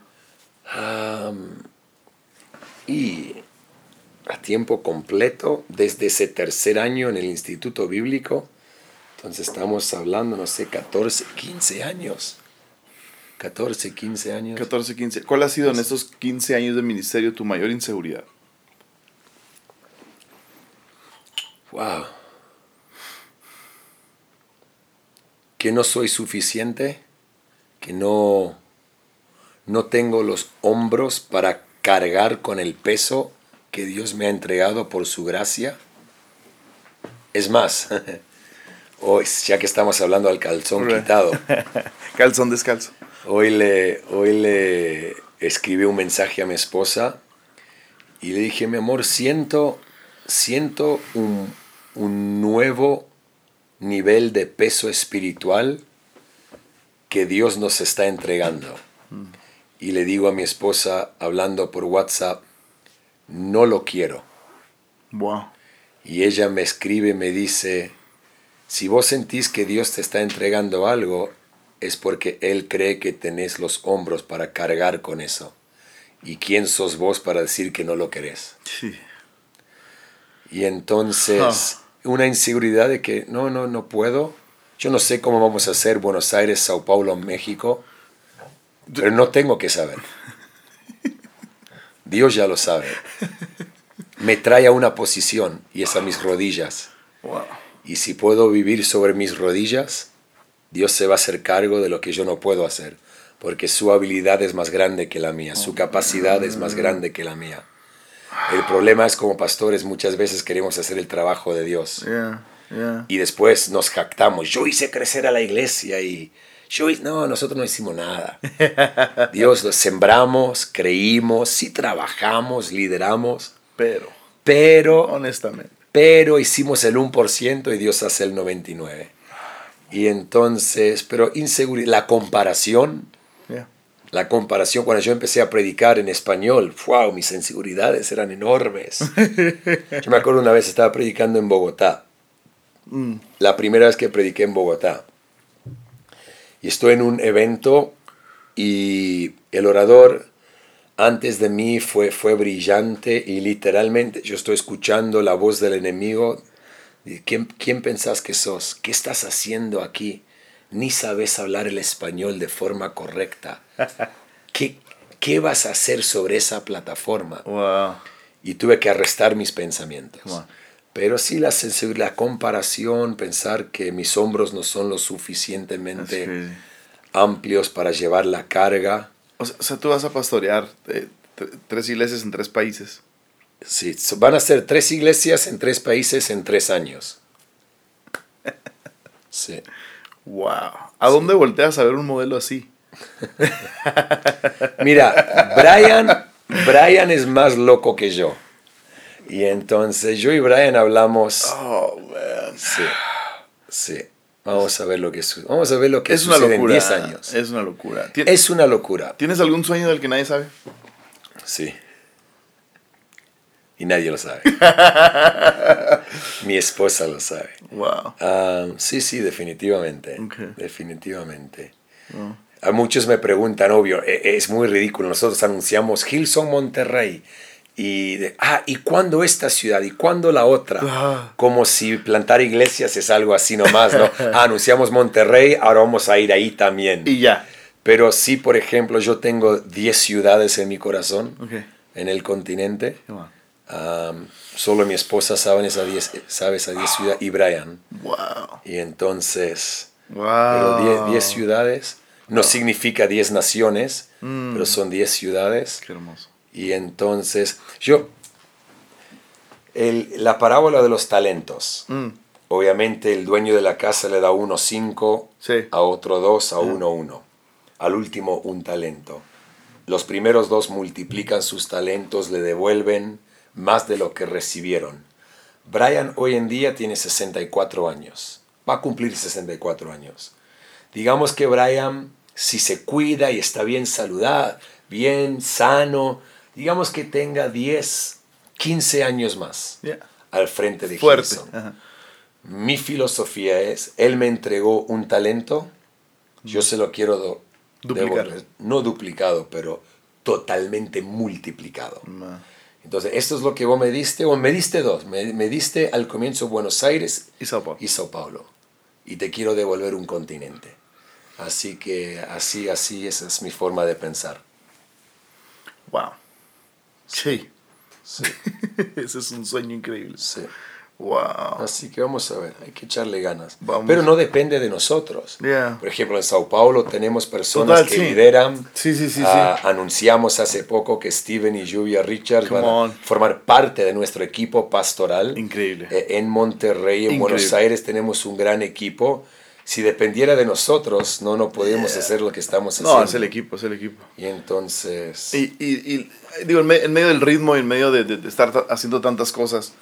y a tiempo completo, desde ese tercer año en el Instituto Bíblico. Entonces estamos hablando, no sé, 14, 15 años. 14, 15 años. 14, 15. ¿Cuál ha sido en estos 15 años de ministerio tu mayor inseguridad? wow. Que no soy suficiente, que no, no tengo los hombros para cargar con el peso que Dios me ha entregado por su gracia. Es más, [laughs] hoy, ya que estamos hablando al calzón quitado. [laughs] calzón descalzo. Hoy le, hoy le escribí un mensaje a mi esposa y le dije, mi amor, siento, siento un, un nuevo nivel de peso espiritual que Dios nos está entregando. Mm. Y le digo a mi esposa, hablando por WhatsApp, no lo quiero. Y ella me escribe, me dice, si vos sentís que Dios te está entregando algo, es porque Él cree que tenés los hombros para cargar con eso. ¿Y quién sos vos para decir que no lo querés? Sí. Y entonces. Una inseguridad de que no, no, no puedo. Yo no sé cómo vamos a hacer Buenos Aires, Sao Paulo, México, pero no tengo que saber. [laughs] Dios ya lo sabe. Me trae a una posición y es a mis rodillas. Y si puedo vivir sobre mis rodillas, Dios se va a hacer cargo de lo que yo no puedo hacer, porque su habilidad es más grande que la mía, su capacidad es más grande que la mía. El problema es como pastores muchas veces queremos hacer el trabajo de Dios. Y después nos jactamos, yo hice crecer a la iglesia y yo no, nosotros no hicimos nada. [laughs] Dios lo sembramos, creímos, sí trabajamos, lideramos. Pero. Pero. Honestamente. Pero hicimos el 1% y Dios hace el 99%. Y entonces, pero inseguridad, la comparación, la comparación, cuando yo empecé a predicar en español, wow, mis inseguridades eran enormes. [laughs] yo me acuerdo una vez estaba predicando en Bogotá, mm. la primera vez que prediqué en Bogotá. Y estoy en un evento y el orador antes de mí fue, fue brillante y literalmente yo estoy escuchando la voz del enemigo ¿Quién, ¿Quién pensás que sos? ¿Qué estás haciendo aquí? Ni sabes hablar el español de forma correcta. ¿Qué, qué vas a hacer sobre esa plataforma? Y tuve que arrestar mis pensamientos. Pero sí la sensibilidad, la comparación, pensar que mis hombros no son lo suficientemente amplios para llevar la carga. O sea, tú vas a pastorear eh, tres iglesias en tres países. Sí, van a ser tres iglesias en tres países en tres años. [laughs] Sí. Wow. ¿A dónde volteas a ver un modelo así? [laughs] Mira, Brian, Brian es más loco que yo. Y entonces yo y Brian hablamos. Oh, man. Sí. Sí. Vamos a ver lo que sucede. Vamos a ver lo que es sucede una locura, en 10 años. Es una locura. Es una locura. ¿Tienes algún sueño del que nadie sabe? Sí y nadie lo sabe. [laughs] Mi esposa lo sabe. Wow. Ah, sí, sí, definitivamente. Definitivamente. A muchos me preguntan, obvio, e, es muy ridículo. Nosotros anunciamos Hilson Monterrey. Y, de, ah, ¿y cuándo esta ciudad? ¿Y cuándo la otra? Ah. Como si plantar iglesias es algo así nomás, ¿no? [laughs] Ah, anunciamos Monterrey, ahora vamos a ir ahí también. Y ya. Pero sí, por ejemplo, yo tengo 10 ciudades en mi corazón, en el continente solo mi esposa sabe esa 10 sabe esa ciudades y Brian. Wow. Y entonces, wow. 10 ciudades no significa 10 naciones, mm. pero son 10 ciudades. Qué hermoso. Y entonces, yo, el, la parábola de los talentos. Mm. Obviamente el dueño de la casa le da uno cinco, a otro dos, a uno uno. Al último un talento. Los primeros dos multiplican sus talentos, le devuelven más de lo que recibieron. Brian hoy en día tiene 64 años. Va a cumplir 64 años. Digamos que Brian, si se cuida y está bien saludado, bien sano, digamos que tenga 10, 15 años más al frente de Fuerte. Mi filosofía es, él me entregó un talento, yo se lo quiero duplicar. no duplicado, pero totalmente multiplicado. Entonces, esto es lo que vos me diste, o me diste dos, me, diste al comienzo Buenos Aires y Sao, Paulo. y Sao Paulo. Y te quiero devolver un continente. Así que así, así, esa es mi forma de pensar. Wow. Sí. sí. [laughs] Ese es un sueño increíble. Sí. Wow. Así que vamos a ver, hay que echarle ganas. Vamos. Pero no depende de nosotros. Yeah. Por ejemplo, en Sao Paulo tenemos personas Total, que sí. lideran. Sí, sí, sí, Ah, Anunciamos hace poco que Steven y Lluvia Richards Come van a formar parte de nuestro equipo pastoral. Increíble. Eh, en Monterrey, en Increíble. Buenos Aires tenemos un gran equipo. Si dependiera de nosotros, no, no podríamos hacer lo que estamos haciendo. No, es el equipo, es el equipo. Y entonces... Y, y- y, digo, en, me- en medio del ritmo y en medio de, de- de estar ta- haciendo tantas cosas,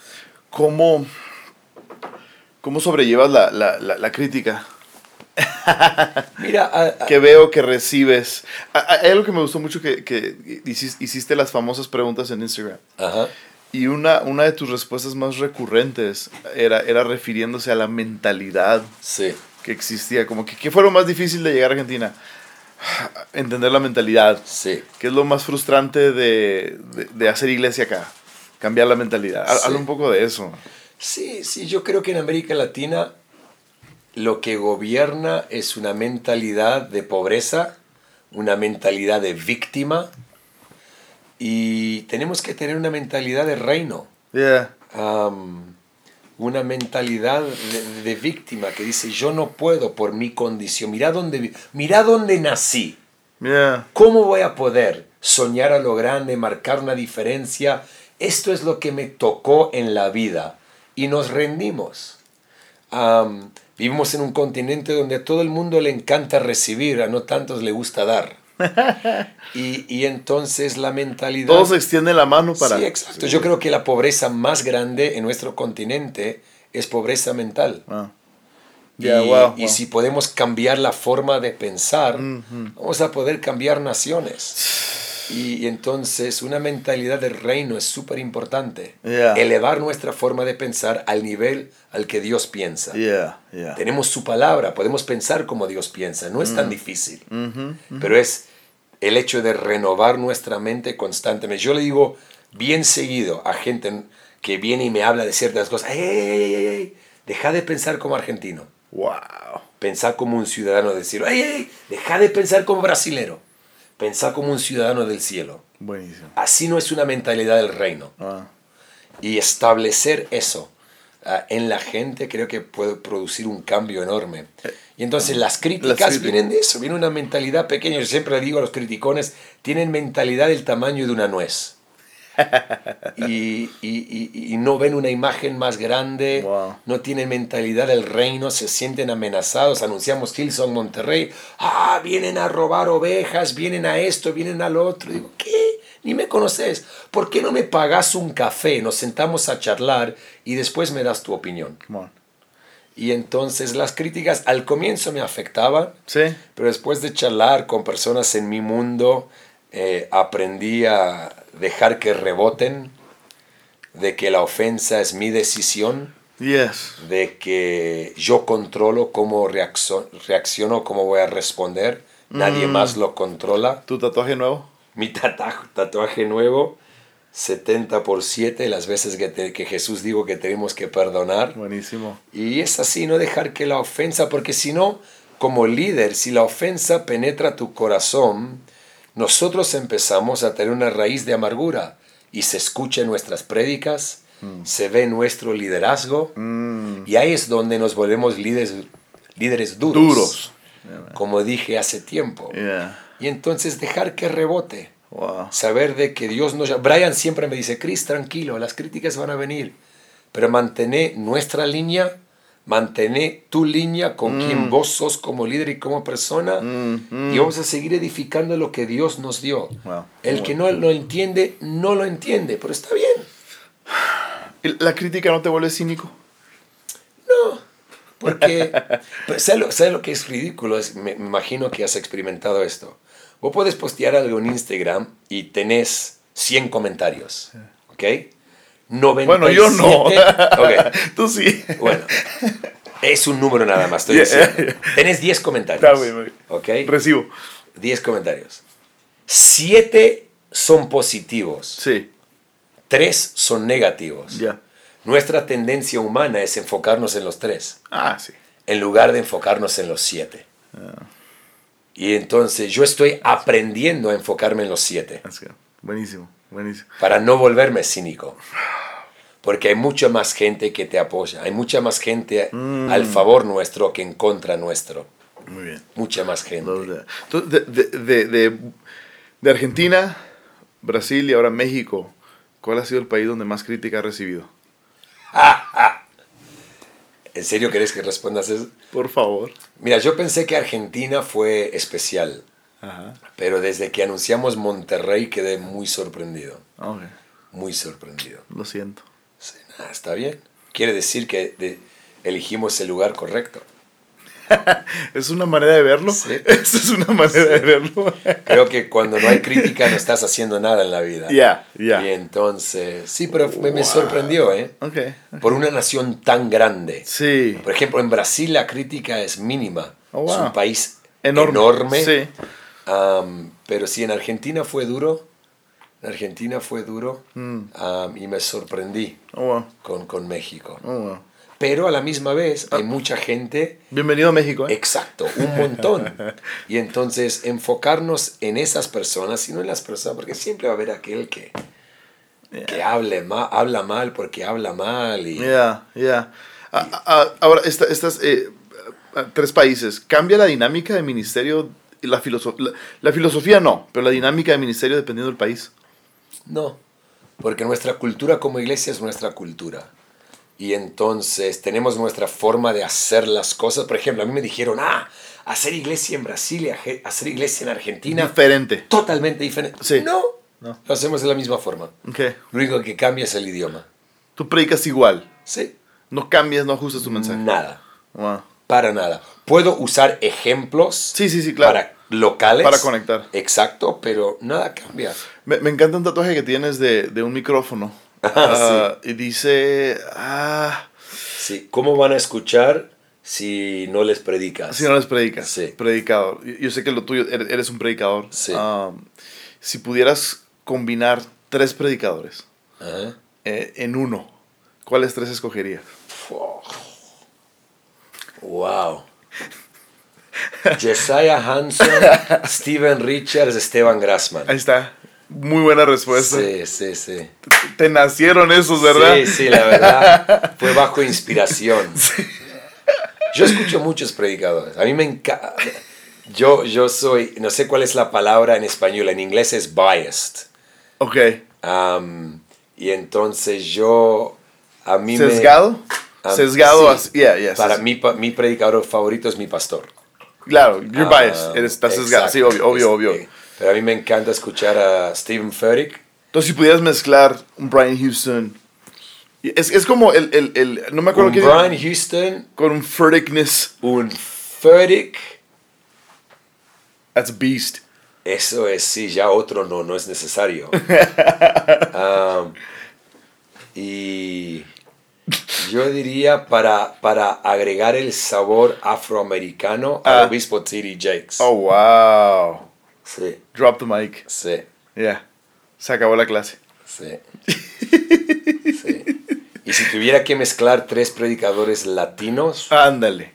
¿cómo, cómo sobrellevas la, la, la, la crítica [laughs] Mira, ah, ah, que veo que recibes? A- a- Hay algo que me gustó mucho que, que hicis- hiciste las famosas preguntas en Instagram. ajá. Y una, una de tus respuestas más recurrentes era, era refiriéndose a la mentalidad sí. que existía. Como que, ¿qué fue lo más difícil de llegar a Argentina? Entender la mentalidad. Sí. ¿Qué es lo más frustrante de, de, de hacer iglesia acá? Cambiar la mentalidad. Sí. Habla un poco de eso. Sí, sí, yo creo que en América Latina lo que gobierna es una mentalidad de pobreza, una mentalidad de víctima y tenemos que tener una mentalidad de reino, Yeah. una mentalidad de, de víctima que dice yo no puedo por mi condición, mira dónde, mira dónde nací, Yeah. ¿Cómo voy a poder soñar a lo grande, marcar una diferencia? Esto es lo que me tocó en la vida y nos rendimos. Vivimos en un continente donde a todo el mundo le encanta recibir, a no tantos le gusta dar. [laughs] Y, y entonces la mentalidad... Todos extienden la mano para... Sí, exacto. Yo creo que la pobreza más grande en nuestro continente es pobreza mental. Ah. Y, wow, si podemos cambiar la forma de pensar, Ujú. vamos a poder cambiar naciones. Y, y entonces una mentalidad del reino es súper importante. Yeah. Elevar nuestra forma de pensar al nivel al que Dios piensa. Yeah, yeah. Tenemos su palabra, podemos pensar como Dios piensa. No es Mm. tan difícil. Ujú. Pero es el hecho de renovar nuestra mente constantemente. Yo le digo bien seguido a gente que viene y me habla de ciertas cosas, ¡Ey, ey, ey, deja de pensar como argentino, Wow. pensá como un ciudadano ¡Ey, ey, ey! deja de pensar como brasilero, pensá como un ciudadano del cielo. Buenísimo. Así no es una mentalidad del reino. Ah. Y establecer eso ah, en la gente creo que puede producir un cambio enorme. Y entonces las críticas críticas. vienen de eso, viene una mentalidad pequeña. Yo siempre le digo a los criticones, tienen mentalidad del tamaño de una nuez. [laughs] Y, y- y- y no ven una imagen más grande, Wow. no tienen mentalidad del reino, se sienten amenazados. Anunciamos Hillsong Monterrey, ah, vienen a robar ovejas, vienen a esto, vienen al otro. Digo, ¿qué? Ni me conoces. ¿Por qué no me pagas un café? Nos sentamos a charlar y después me das tu opinión. Come on. Y entonces las críticas al comienzo me afectaban, Sí. pero después de charlar con personas en mi mundo, eh, aprendí a dejar que reboten, de que la ofensa es mi decisión, Yes. de que yo controlo cómo reaccio- reacciono, cómo voy a responder, nadie más lo controla. ¿Tu tatuaje nuevo? Mi tatuaje nuevo, 70 por 7, las veces que, te- que Jesús dijo que tenemos que perdonar. Buenísimo. Y es así, no dejar que la ofensa, porque si no, como líder, si la ofensa penetra tu corazón, nosotros empezamos a tener una raíz de amargura y se escucha en nuestras prédicas, se ve nuestro liderazgo Mm. y ahí es donde nos volvemos líderes, líderes duros, Duros. como dije hace tiempo. Yeah. Y entonces dejar que rebote, Wow. saber de que Dios nos... Brian siempre me dice, Chris, tranquilo, las críticas van a venir, pero mantener nuestra línea, mantener tu línea con quien vos sos como líder y como persona, Mm, y vamos a seguir edificando lo que Dios nos dio. Wow. El que no lo entiende, no lo entiende, pero está bien. ¿Y ¿La crítica no te vuelve cínico? No, porque, [laughs] pues, ¿sabes lo, lo que es ridículo? Es- me, me imagino que has experimentado esto. Vos puedes postear algo en Instagram y tenés 100 comentarios, ¿ok? 97, Bueno, yo no. [laughs] Ok, Tú sí. bueno. Es un número nada más, estoy Yeah. diciendo. Tenés 10 comentarios. Está bien. Recibo. 10 comentarios. 7 son positivos, Sí. 3 son negativos. Ya. Nuestra tendencia humana es enfocarnos en los 3. Ah, sí. en lugar de enfocarnos en los siete. Y entonces yo estoy aprendiendo a enfocarme en los siete That's good. Buenísimo. Buenísimo. para no volverme cínico. Porque hay mucha más gente que te apoya, hay mucha más gente Mm. al favor nuestro que en contra nuestro. Muy bien. Mucha más gente. Entonces, de, de, de, de- de Argentina, Brasil y ahora México, ¿cuál ha sido el país donde más crítica ha recibido? [laughs] ¿En serio querés que respondas eso? Por favor. Mira, yo pensé que Argentina fue especial, Ajá. pero desde que anunciamos Monterrey quedé muy sorprendido, Ok. muy sorprendido. Lo siento. Sí, nada, está bien. Quiere decir que de- elegimos el lugar correcto. [laughs] ¿Es una manera de verlo? Sí. [laughs] Esa es una manera de verlo. [laughs] Creo que cuando no hay crítica no estás haciendo nada en la vida. Ya, ya. Y entonces, sí, pero me, me sorprendió, ¿eh? Ok. Por una nación tan grande. Sí. Por ejemplo, en Brasil la crítica es mínima. Oh, Es un país Enorme. enorme. Sí. Am, pero sí, en Argentina fue duro. En Argentina fue duro. Mm. am, y me sorprendí Oh, wow. con, con México. Oh, wow. Pero a la misma vez Ah. hay mucha gente. Bienvenido a México. ¿eh? Exacto, un montón. [laughs] Y entonces enfocarnos en esas personas y no en las personas, porque siempre va a haber aquel que, que hable mal, habla mal porque habla mal. Y, Ya, ya. Ah, ah, Ahora, esta- estas eh, ah, tres países, ¿cambia la dinámica del ministerio? La, filoso- la, la filosofía no, pero la dinámica del ministerio dependiendo del país. No, porque nuestra cultura como iglesia es nuestra cultura. Y entonces tenemos nuestra forma de hacer las cosas. Por ejemplo, a mí me dijeron, ah, hacer iglesia en Brasil y hacer iglesia en Argentina, Diferente. totalmente diferente. Sí. No, No. lo hacemos de la misma forma. Ok. Lo único que cambia es el idioma. Tú predicas igual. Sí. No cambias, no ajustas tu mensaje. Nada, Wow. para nada. Puedo usar ejemplos Sí, sí, sí, claro. para locales. Para conectar. Exacto, pero nada cambia. Me, me encanta un tatuaje que tienes de, de un micrófono. [laughs] Ah, Y dice. Ah. Sí. ¿Cómo van a escuchar si no les predicas? Si no les predicas. Sí. Predicador. Yo, sé que lo tuyo, eres, eres un predicador. Sí. Ah, si pudieras combinar tres predicadores Ajá. eh, en uno, ¿cuáles tres escogerías? Wow. Jesiah Hanson, [laughs] Steven Richards, Esteban Grassman. Ahí está. Muy buena respuesta. Sí, sí, sí. Te nacieron esos, ¿verdad? Sí, sí, la verdad. [laughs] Fue bajo inspiración. Yo escucho muchos predicadores. A mí me encanta. Yo, yo soy, no sé cuál es la palabra en español, en inglés es biased. Ok. Y entonces yo, a mí me... ¿Sesgado? Ah, Sesgado. sí. así- yeah, yeah, Para ses- mí, mi predicador favorito es mi pastor. Claro, you're Ah, biased. Eres, estás sesgado. Sí, obvio, obvio, obvio. Pero a mí me encanta escuchar a Stephen Furtick. Entonces, si pudieras mezclar un Brian Houston. Es, es como el, el, el- No me acuerdo Un qué. Brian Houston, Con un Furtickness. un Furtick. That's a beast. Eso es, sí, ya otro no, no es necesario. Am, [laughs] y yo diría para, para agregar el sabor afroamericano Ah. al obispo T.D. Jakes. Oh, wow. Sí, Drop the mic. sí, Yeah. Se acabó la clase. sí. [laughs] Sí. Y si tuviera que mezclar tres predicadores latinos, Ándale.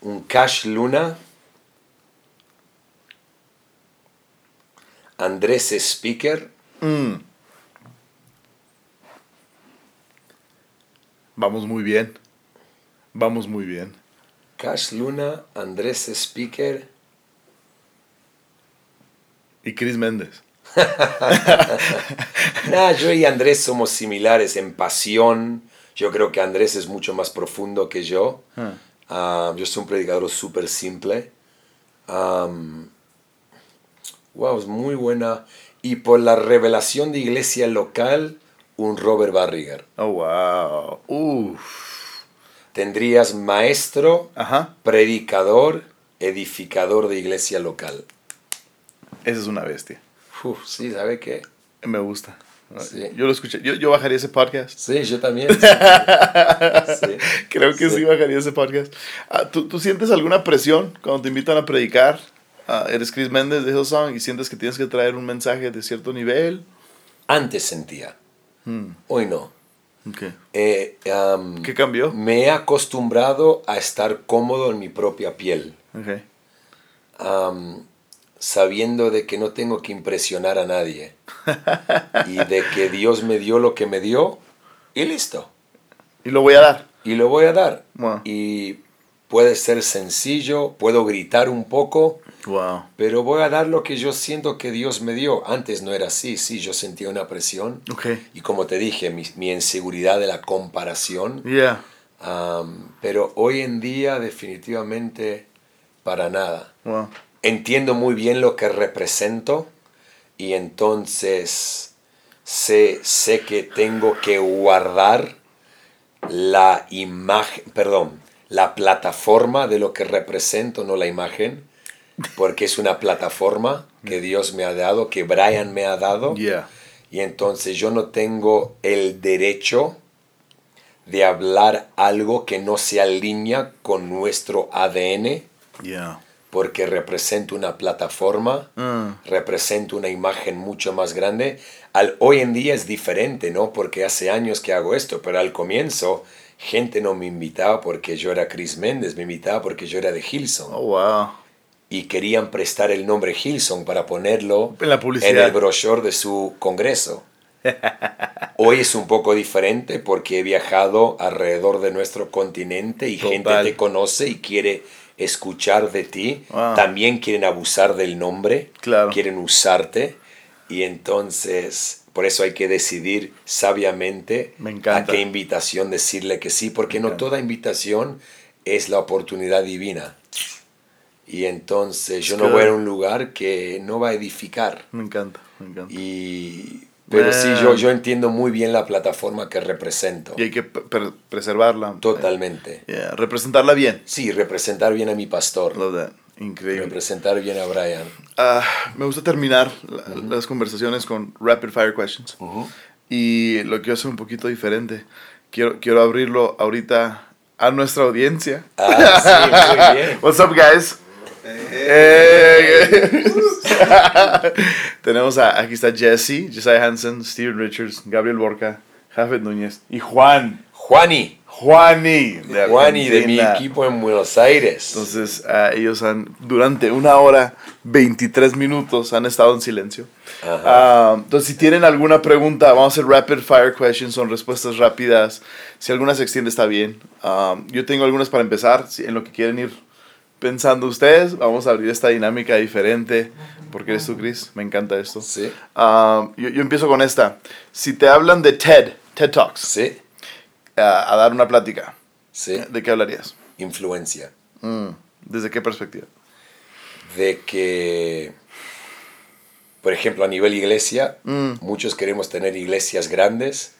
un Cash Luna, Andrés Speaker, Mm. Vamos muy bien. Vamos muy bien. Cash Luna, Andrés Speaker. Y Chris Méndez. [laughs] Nah, yo y Andrés somos similares en pasión. Yo creo que Andrés es mucho más profundo que yo. Ah. Ah, yo soy un predicador súper simple. Wow, es muy buena. Y por la revelación de iglesia local, un Robert Barriger. Oh, wow. Uf. Tendrías maestro, Ajá. predicador, edificador de iglesia local. Esa es una bestia. Uf, sí, ¿sabe qué? Me gusta. Sí. Yo lo escuché. Yo, yo bajaría ese podcast. Sí, yo también. sí. [laughs] Sí. Creo que sí, bajaría ese podcast. Ah, ¿tú, tú sientes alguna presión cuando te invitan a predicar? Ah, eres Chris Méndez de Hillsong y sientes que tienes que traer un mensaje de cierto nivel. Antes sentía, Hmm, hoy no. Eh, ¿Qué cambió? me he acostumbrado a estar cómodo en mi propia piel, sabiendo de que no tengo que impresionar a nadie [laughs] y de que Dios me dio lo que me dio y listo. Y lo voy a dar. Y lo voy a dar. Wow. Y puede ser sencillo, puedo gritar un poco, Wow. pero voy a dar lo que yo siento que Dios me dio. Antes no era así, sí, yo sentía una presión. Ok. Y como te dije, mi, mi inseguridad de la comparación. Yeah. Pero hoy en día definitivamente para nada. Wow. Entiendo muy bien lo que represento y entonces sé, sé que tengo que guardar la imagen, perdón, la plataforma de lo que represento, no la imagen, porque es una plataforma que Dios me ha dado, que Brian me ha dado. Yeah. Y entonces yo no tengo el derecho de hablar algo que no se alinea con nuestro ADN, Yeah. porque represento una plataforma, Mm. represento una imagen mucho más grande. Al, hoy en día es diferente, ¿no? Porque hace años que hago esto, pero al comienzo gente no me invitaba porque yo era Chris Méndez, me invitaba porque yo era de Hilson. Oh, wow. Y querían prestar el nombre Hilson para ponerlo En la publicidad. en el brochure de su congreso. [laughs] Hoy es un poco diferente porque he viajado alrededor de nuestro continente y gente te conoce y quiere escuchar de ti. Wow. También quieren abusar del nombre, Claro. quieren usarte. Y entonces, por eso hay que decidir sabiamente Me a qué invitación decirle que sí, porque no toda invitación es la oportunidad divina. Y entonces yo no voy a un lugar que no va a edificar. Me encanta. Me encanta. Y, pero sí, yo, yo entiendo muy bien la plataforma que represento. Y hay que pre- preservarla. Totalmente. Yeah. Representarla bien. Sí, representar bien a mi pastor. Love that. Increíble. Representar bien a Brian. Ah, me gusta terminar la- las conversaciones con rapid fire questions. Y lo quiero hacer un poquito diferente. Quiero, quiero abrirlo ahorita a nuestra audiencia. Ah, sí, muy bien. [laughs] What's up, guys? Eh, [laughs] Tenemos a, aquí está Jesse, Josiah Hansen, Steven Richards, Gabriel Borca, Jafet Núñez y Juan. Juani. Juani. de Juani de mi equipo en Buenos Aires. Entonces, ah, ellos han, durante una hora, 23 minutos, han estado en silencio. Ah, entonces, si tienen alguna pregunta, vamos a hacer rapid fire questions, son respuestas rápidas. Si alguna se extiende, está bien. Ah, yo tengo algunas para empezar, en lo que quieren ir pensando ustedes. Vamos a abrir esta dinámica diferente. Porque eres tú, Chris. Me encanta esto. Sí. Ah, yo, yo empiezo con esta. Si te hablan de TED, TED Talks, Sí. ah, a dar una plática, Sí. ¿de qué hablarías? Influencia. Mm, ¿Desde qué perspectiva? de que, por ejemplo, a nivel iglesia, Mm. muchos queremos tener iglesias grandes,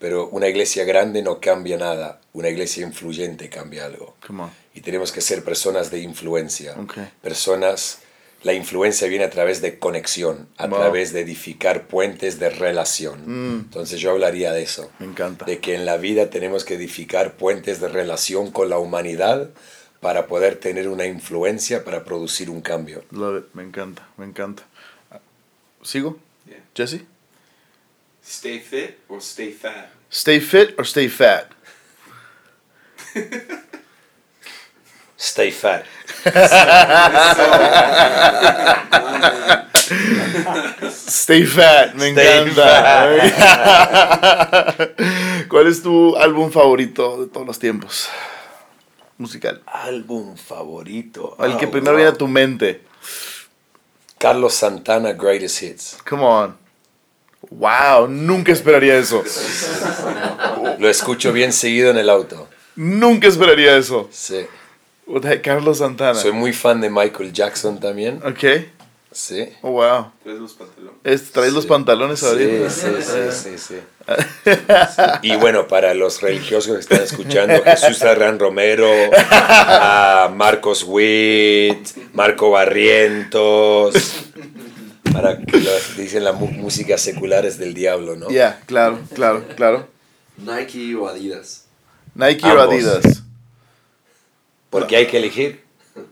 pero una iglesia grande no cambia nada. Una iglesia influyente cambia algo. Come on. Y tenemos que ser personas de influencia. Ok. Personas, la influencia viene a través de conexión, a Wow. través de edificar puentes de relación. Mm. Entonces yo hablaría de eso. Me encanta. De que en la vida tenemos que edificar puentes de relación con la humanidad para poder tener una influencia, para producir un cambio. Love it. Me encanta, me encanta. ¿Sigo? Yeah. Jesse? Stay fit or stay fat? Stay fit or stay fat? [laughs] Stay fat. Stay fat, me Stay encanta. [laughs] ¿Cuál es tu álbum favorito de todos los tiempos? Musical. Álbum favorito. El que Ah, primero wow. viene a tu mente. Carlos Santana, Greatest Hits. Come on. Wow, nunca esperaría eso. Lo escucho bien seguido en el auto. Nunca esperaría eso. Sí. The heck, Carlos Santana. Soy muy fan de Michael Jackson también. Ok. Sí. Oh, wow. Traes los pantalones. Es- ¿Traes los Sí. pantalones ahorita? Sí, sí, sí, sí, sí. Y bueno, para los religiosos que están escuchando, Jesús Arran Romero, a Marcos Witt, Marco Barrientos, para que los- dicen la mu- música secular es del diablo, ¿no? Ya, claro, claro, claro. Nike o Adidas. Nike o Ambos. Adidas. Porque hay que elegir. [laughs]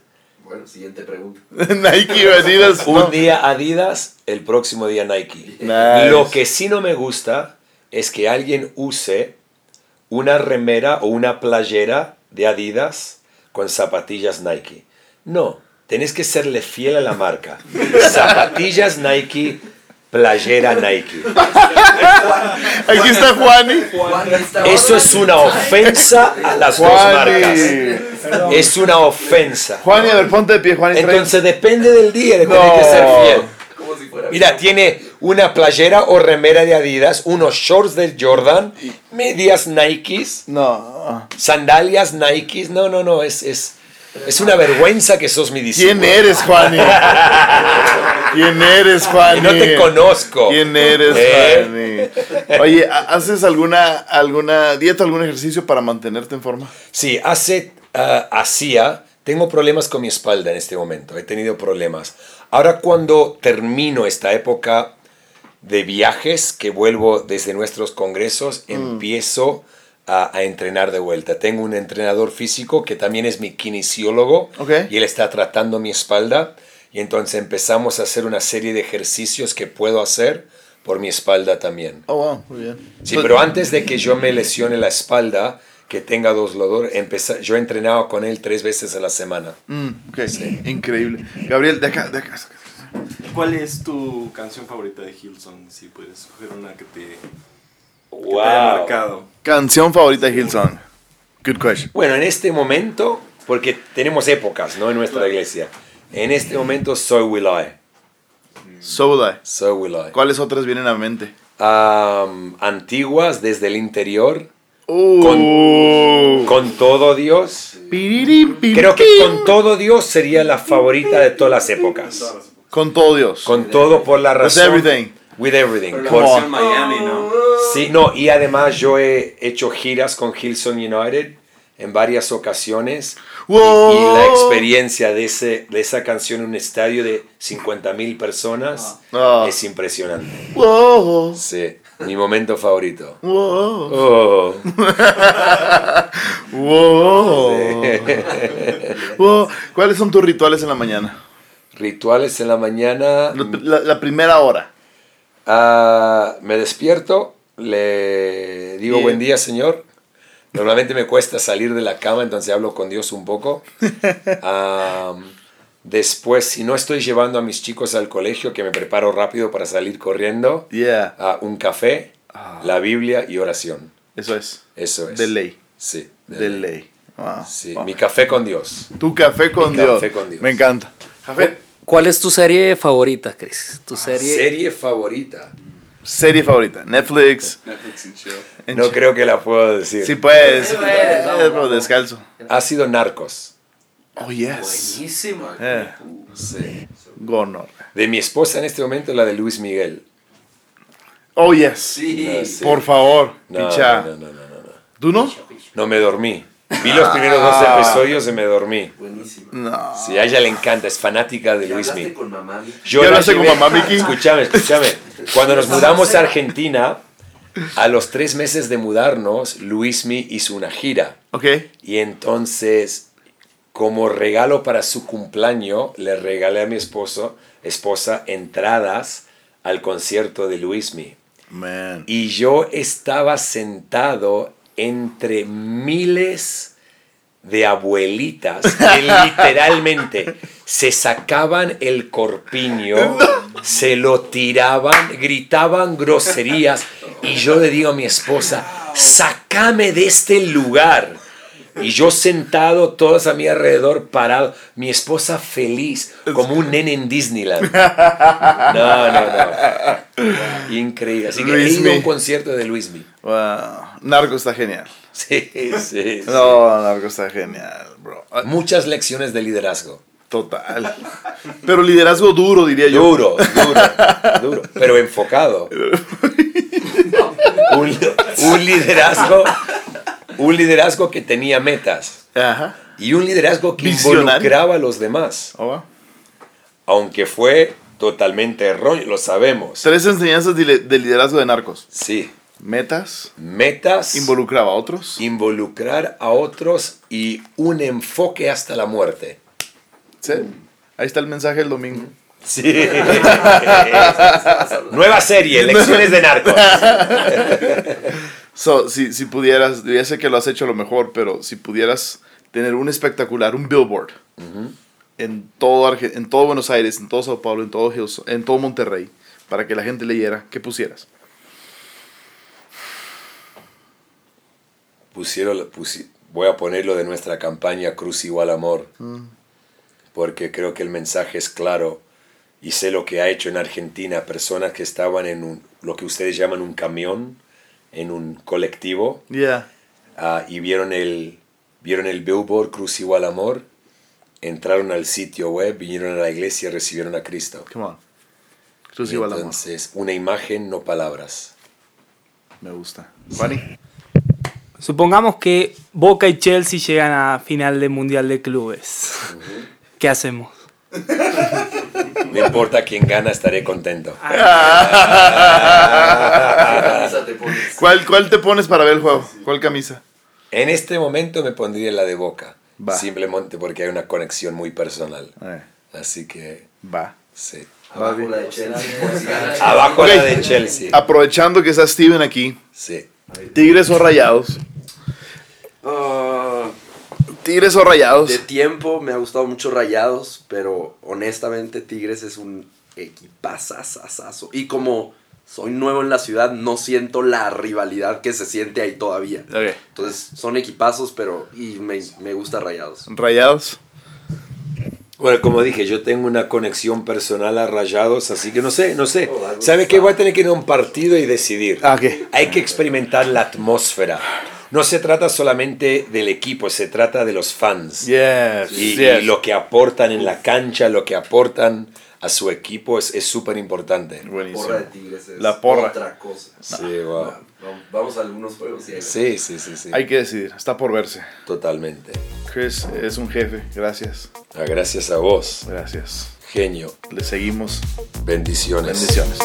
Bueno, siguiente pregunta. [laughs] Nike o Adidas. Un no. día Adidas, el próximo día Nike. Nice. Lo que sí no me gusta es que alguien use una remera o una playera de Adidas con zapatillas Nike. No, tenés que serle fiel a la marca. [laughs] Zapatillas Nike, playera Nike. [laughs] Aquí está Juani. Eso es una ofensa a las dos marcas. Es una ofensa. Juani, a ver, ponte de pie, Juani. Entonces depende del día, de No. que ser fiel. Mira, tiene una playera o remera de Adidas, unos shorts del Jordan, medias Nikes, No. sandalias Nikes. No, no, no, es, es, es una vergüenza que sos mi discípulo. ¿Quién eres, Juani? [laughs] ¿Quién eres, Juani? Y no te conozco. ¿Quién eres, ¿Eh? Juani? Oye, ¿ha- ¿haces alguna, alguna dieta, algún ejercicio para mantenerte en forma? Sí, hace, ah, hacía, tengo problemas con mi espalda en este momento, he tenido problemas. Ahora cuando termino esta época de viajes, que vuelvo desde nuestros congresos, empiezo a, a entrenar de vuelta. Tengo un entrenador físico que también es mi kinesiólogo Ok. y él está tratando mi espalda y entonces empezamos a hacer una serie de ejercicios que puedo hacer por mi espalda también. Oh, wow, muy bien. Sí, pero antes de que yo me lesione la espalda, que tenga dos empecé, yo entrenaba con él tres veces a la semana. Mm, ok, increíble. Gabriel, de acá, de acá. ¿Cuál es tu canción favorita de Hillsong? Si puedes escoger una que te, que te haya marcado. Canción favorita de Hillsong. Good question. Bueno, en este momento, porque tenemos épocas, ¿no? En nuestra iglesia. En este momento, So Will I. So will I. So Will I. ¿Cuáles otras vienen a mente? Am, antiguas, desde el interior, Uh. con todo Dios. Creo que con todo Dios sería la favorita de todas las épocas. Con todo Dios. Con todo por la razón. everything. With everything. La Por- versión Miami, ¿no? Sí, no, y además yo he hecho giras con Hillsong United en varias ocasiones. Y- Wow. Y, la experiencia de, ese, de esa canción en un estadio de 50 mil personas Ah. es impresionante. Wow. Sí, mi momento favorito. Wow. Oh, [laughs] Wow. Wow. ¿Cuáles son tus rituales en la mañana? rituales en la mañana. La, la- la primera hora. Ah, me despierto, le digo buen día, Señor. Normalmente me cuesta salir de la cama, entonces hablo con Dios un poco. [laughs] Am, después, si no estoy llevando a mis chicos al colegio, que me preparo rápido para salir corriendo, Yeah. a un café, Ah. la Biblia y oración. Eso es. Eso es. De ley. Sí, de, De ley. ley. Wow. Sí, Wow. mi café con Dios. Tu café con Mi Dios. café con Dios. Me encanta. Café. ¿Cuál es tu serie favorita, Chris? Tu serie. Serie favorita. Serie favorita. Netflix. Netflix and chill. En No creo que la puedo decir. Sí vamos, pero vamos. descalzo. Ha sido Narcos. Oh, yes. Buenísimo. Eh, Sí. Gonor. De mi esposa en este momento, la de Luis Miguel. Oh, yes. Sí. No, sí. Por favor, No, picha. no, no, no, no, no. ¿Tú no? No me dormí. Vi los primeros dos Ah. episodios y me dormí. Buenísimo. No. Sí, a ella le encanta, es fanática de ¿Ya Luis Miguel. con mamá? Vicky? Yo ¿Ya la hablaste con mamá, Vicky? Escúchame, escúchame. Cuando nos [laughs] mudamos a Argentina, a los tres meses de mudarnos, Luismi hizo una gira. Ok. Y entonces, como regalo para su cumpleaños, le regalé a mi esposo, esposa entradas al concierto de Luismi. Man. Y yo estaba sentado entre miles de abuelitas que literalmente se sacaban el corpiño, [laughs] se lo tiraban, gritaban groserías y yo le digo a mi esposa, sacame de este lugar. Y yo sentado, todos a mi alrededor, parado, mi esposa feliz, como un nene en Disneyland. No, no, no. Increíble. Así que he ido a Luismi. un concierto de Luismi. Wow. Narco está genial. Sí, sí, sí. No, Narco está genial, bro. Muchas lecciones de liderazgo. Total. Pero liderazgo duro, diría yo. Duro, duro, duro, pero enfocado. [laughs] Un, un liderazgo, un liderazgo que tenía metas Ajá. y un liderazgo que Visionario. involucraba a los demás, Oh, wow. aunque fue totalmente erróneo, lo sabemos. Tres enseñanzas de, de liderazgo de narcos. Sí, Metas. metas, Involucraba a otros. involucrar a otros y un enfoque hasta la muerte. Sí. Ahí está el mensaje del domingo. Sí. [laughs] Nueva serie, lecciones de narcos. [laughs] So, si, si pudieras, ya sé que lo has hecho a lo mejor, pero si pudieras tener un espectacular, un billboard en, todo Arge- en todo Buenos Aires, en todo Sao Paulo, en todo, Hills- en todo Monterrey, para que la gente leyera, ¿qué pusieras? Pusieron, pusi- voy a ponerlo de nuestra campaña Cruz igual amor, porque creo que el mensaje es claro y sé lo que ha hecho en Argentina personas que estaban en un, lo que ustedes llaman un camión, en un colectivo, Yeah. ah, y vieron el, vieron el billboard Cruz igual amor, entraron al sitio web, vinieron a la iglesia y recibieron a Cristo. Come on. Cruz Y igual amor. entonces, una imagen, no palabras. Me gusta. Fanny. Supongamos que Boca y Chelsea llegan a final de Mundial de Clubes. ¿Qué hacemos? [laughs] No importa quién gana, estaré contento. Camisa te pones. ¿Cuál, [laughs] ¿Cuál te pones para ver el juego? ¿Cuál camisa? En este momento me pondría la de Boca, Va. simplemente porque hay una conexión muy personal. Eh, Así que, va. sí. Abajo la de Chelsea. Abajo la de Chelsea. Aprovechando que está Steven aquí, Sí. Tigres o Rayados. Ah, Tigres o Rayados. de tiempo me ha gustado mucho Rayados, pero honestamente Tigres es un equipazazazazo. Y como soy nuevo en la ciudad, no siento la rivalidad que se siente ahí todavía. Entonces son equipazos, pero y me, me gusta Rayados. Rayados. Bueno, como dije, yo tengo una conexión personal a Rayados, así que no sé, no sé. Oh, that was ¿Sabe qué? Voy a tener que ir a un partido y decidir. Ah. Hay que experimentar la atmósfera. No se trata solamente del equipo, se trata de los fans. Yes. Y, yes. y lo que aportan en la cancha, lo que aportan a su equipo es es súper importante. Buenísimo. Porra de Tigres es La porra. otra cosa. Sí, wow. Vamos, a algunos juegos y ahí Sí, sí, sí, sí. Hay que decidir. Está por verse. Totalmente. Chris es un jefe. Gracias. Ah, Gracias a vos, Gracias. genio. Le seguimos. Bendiciones. Bendiciones.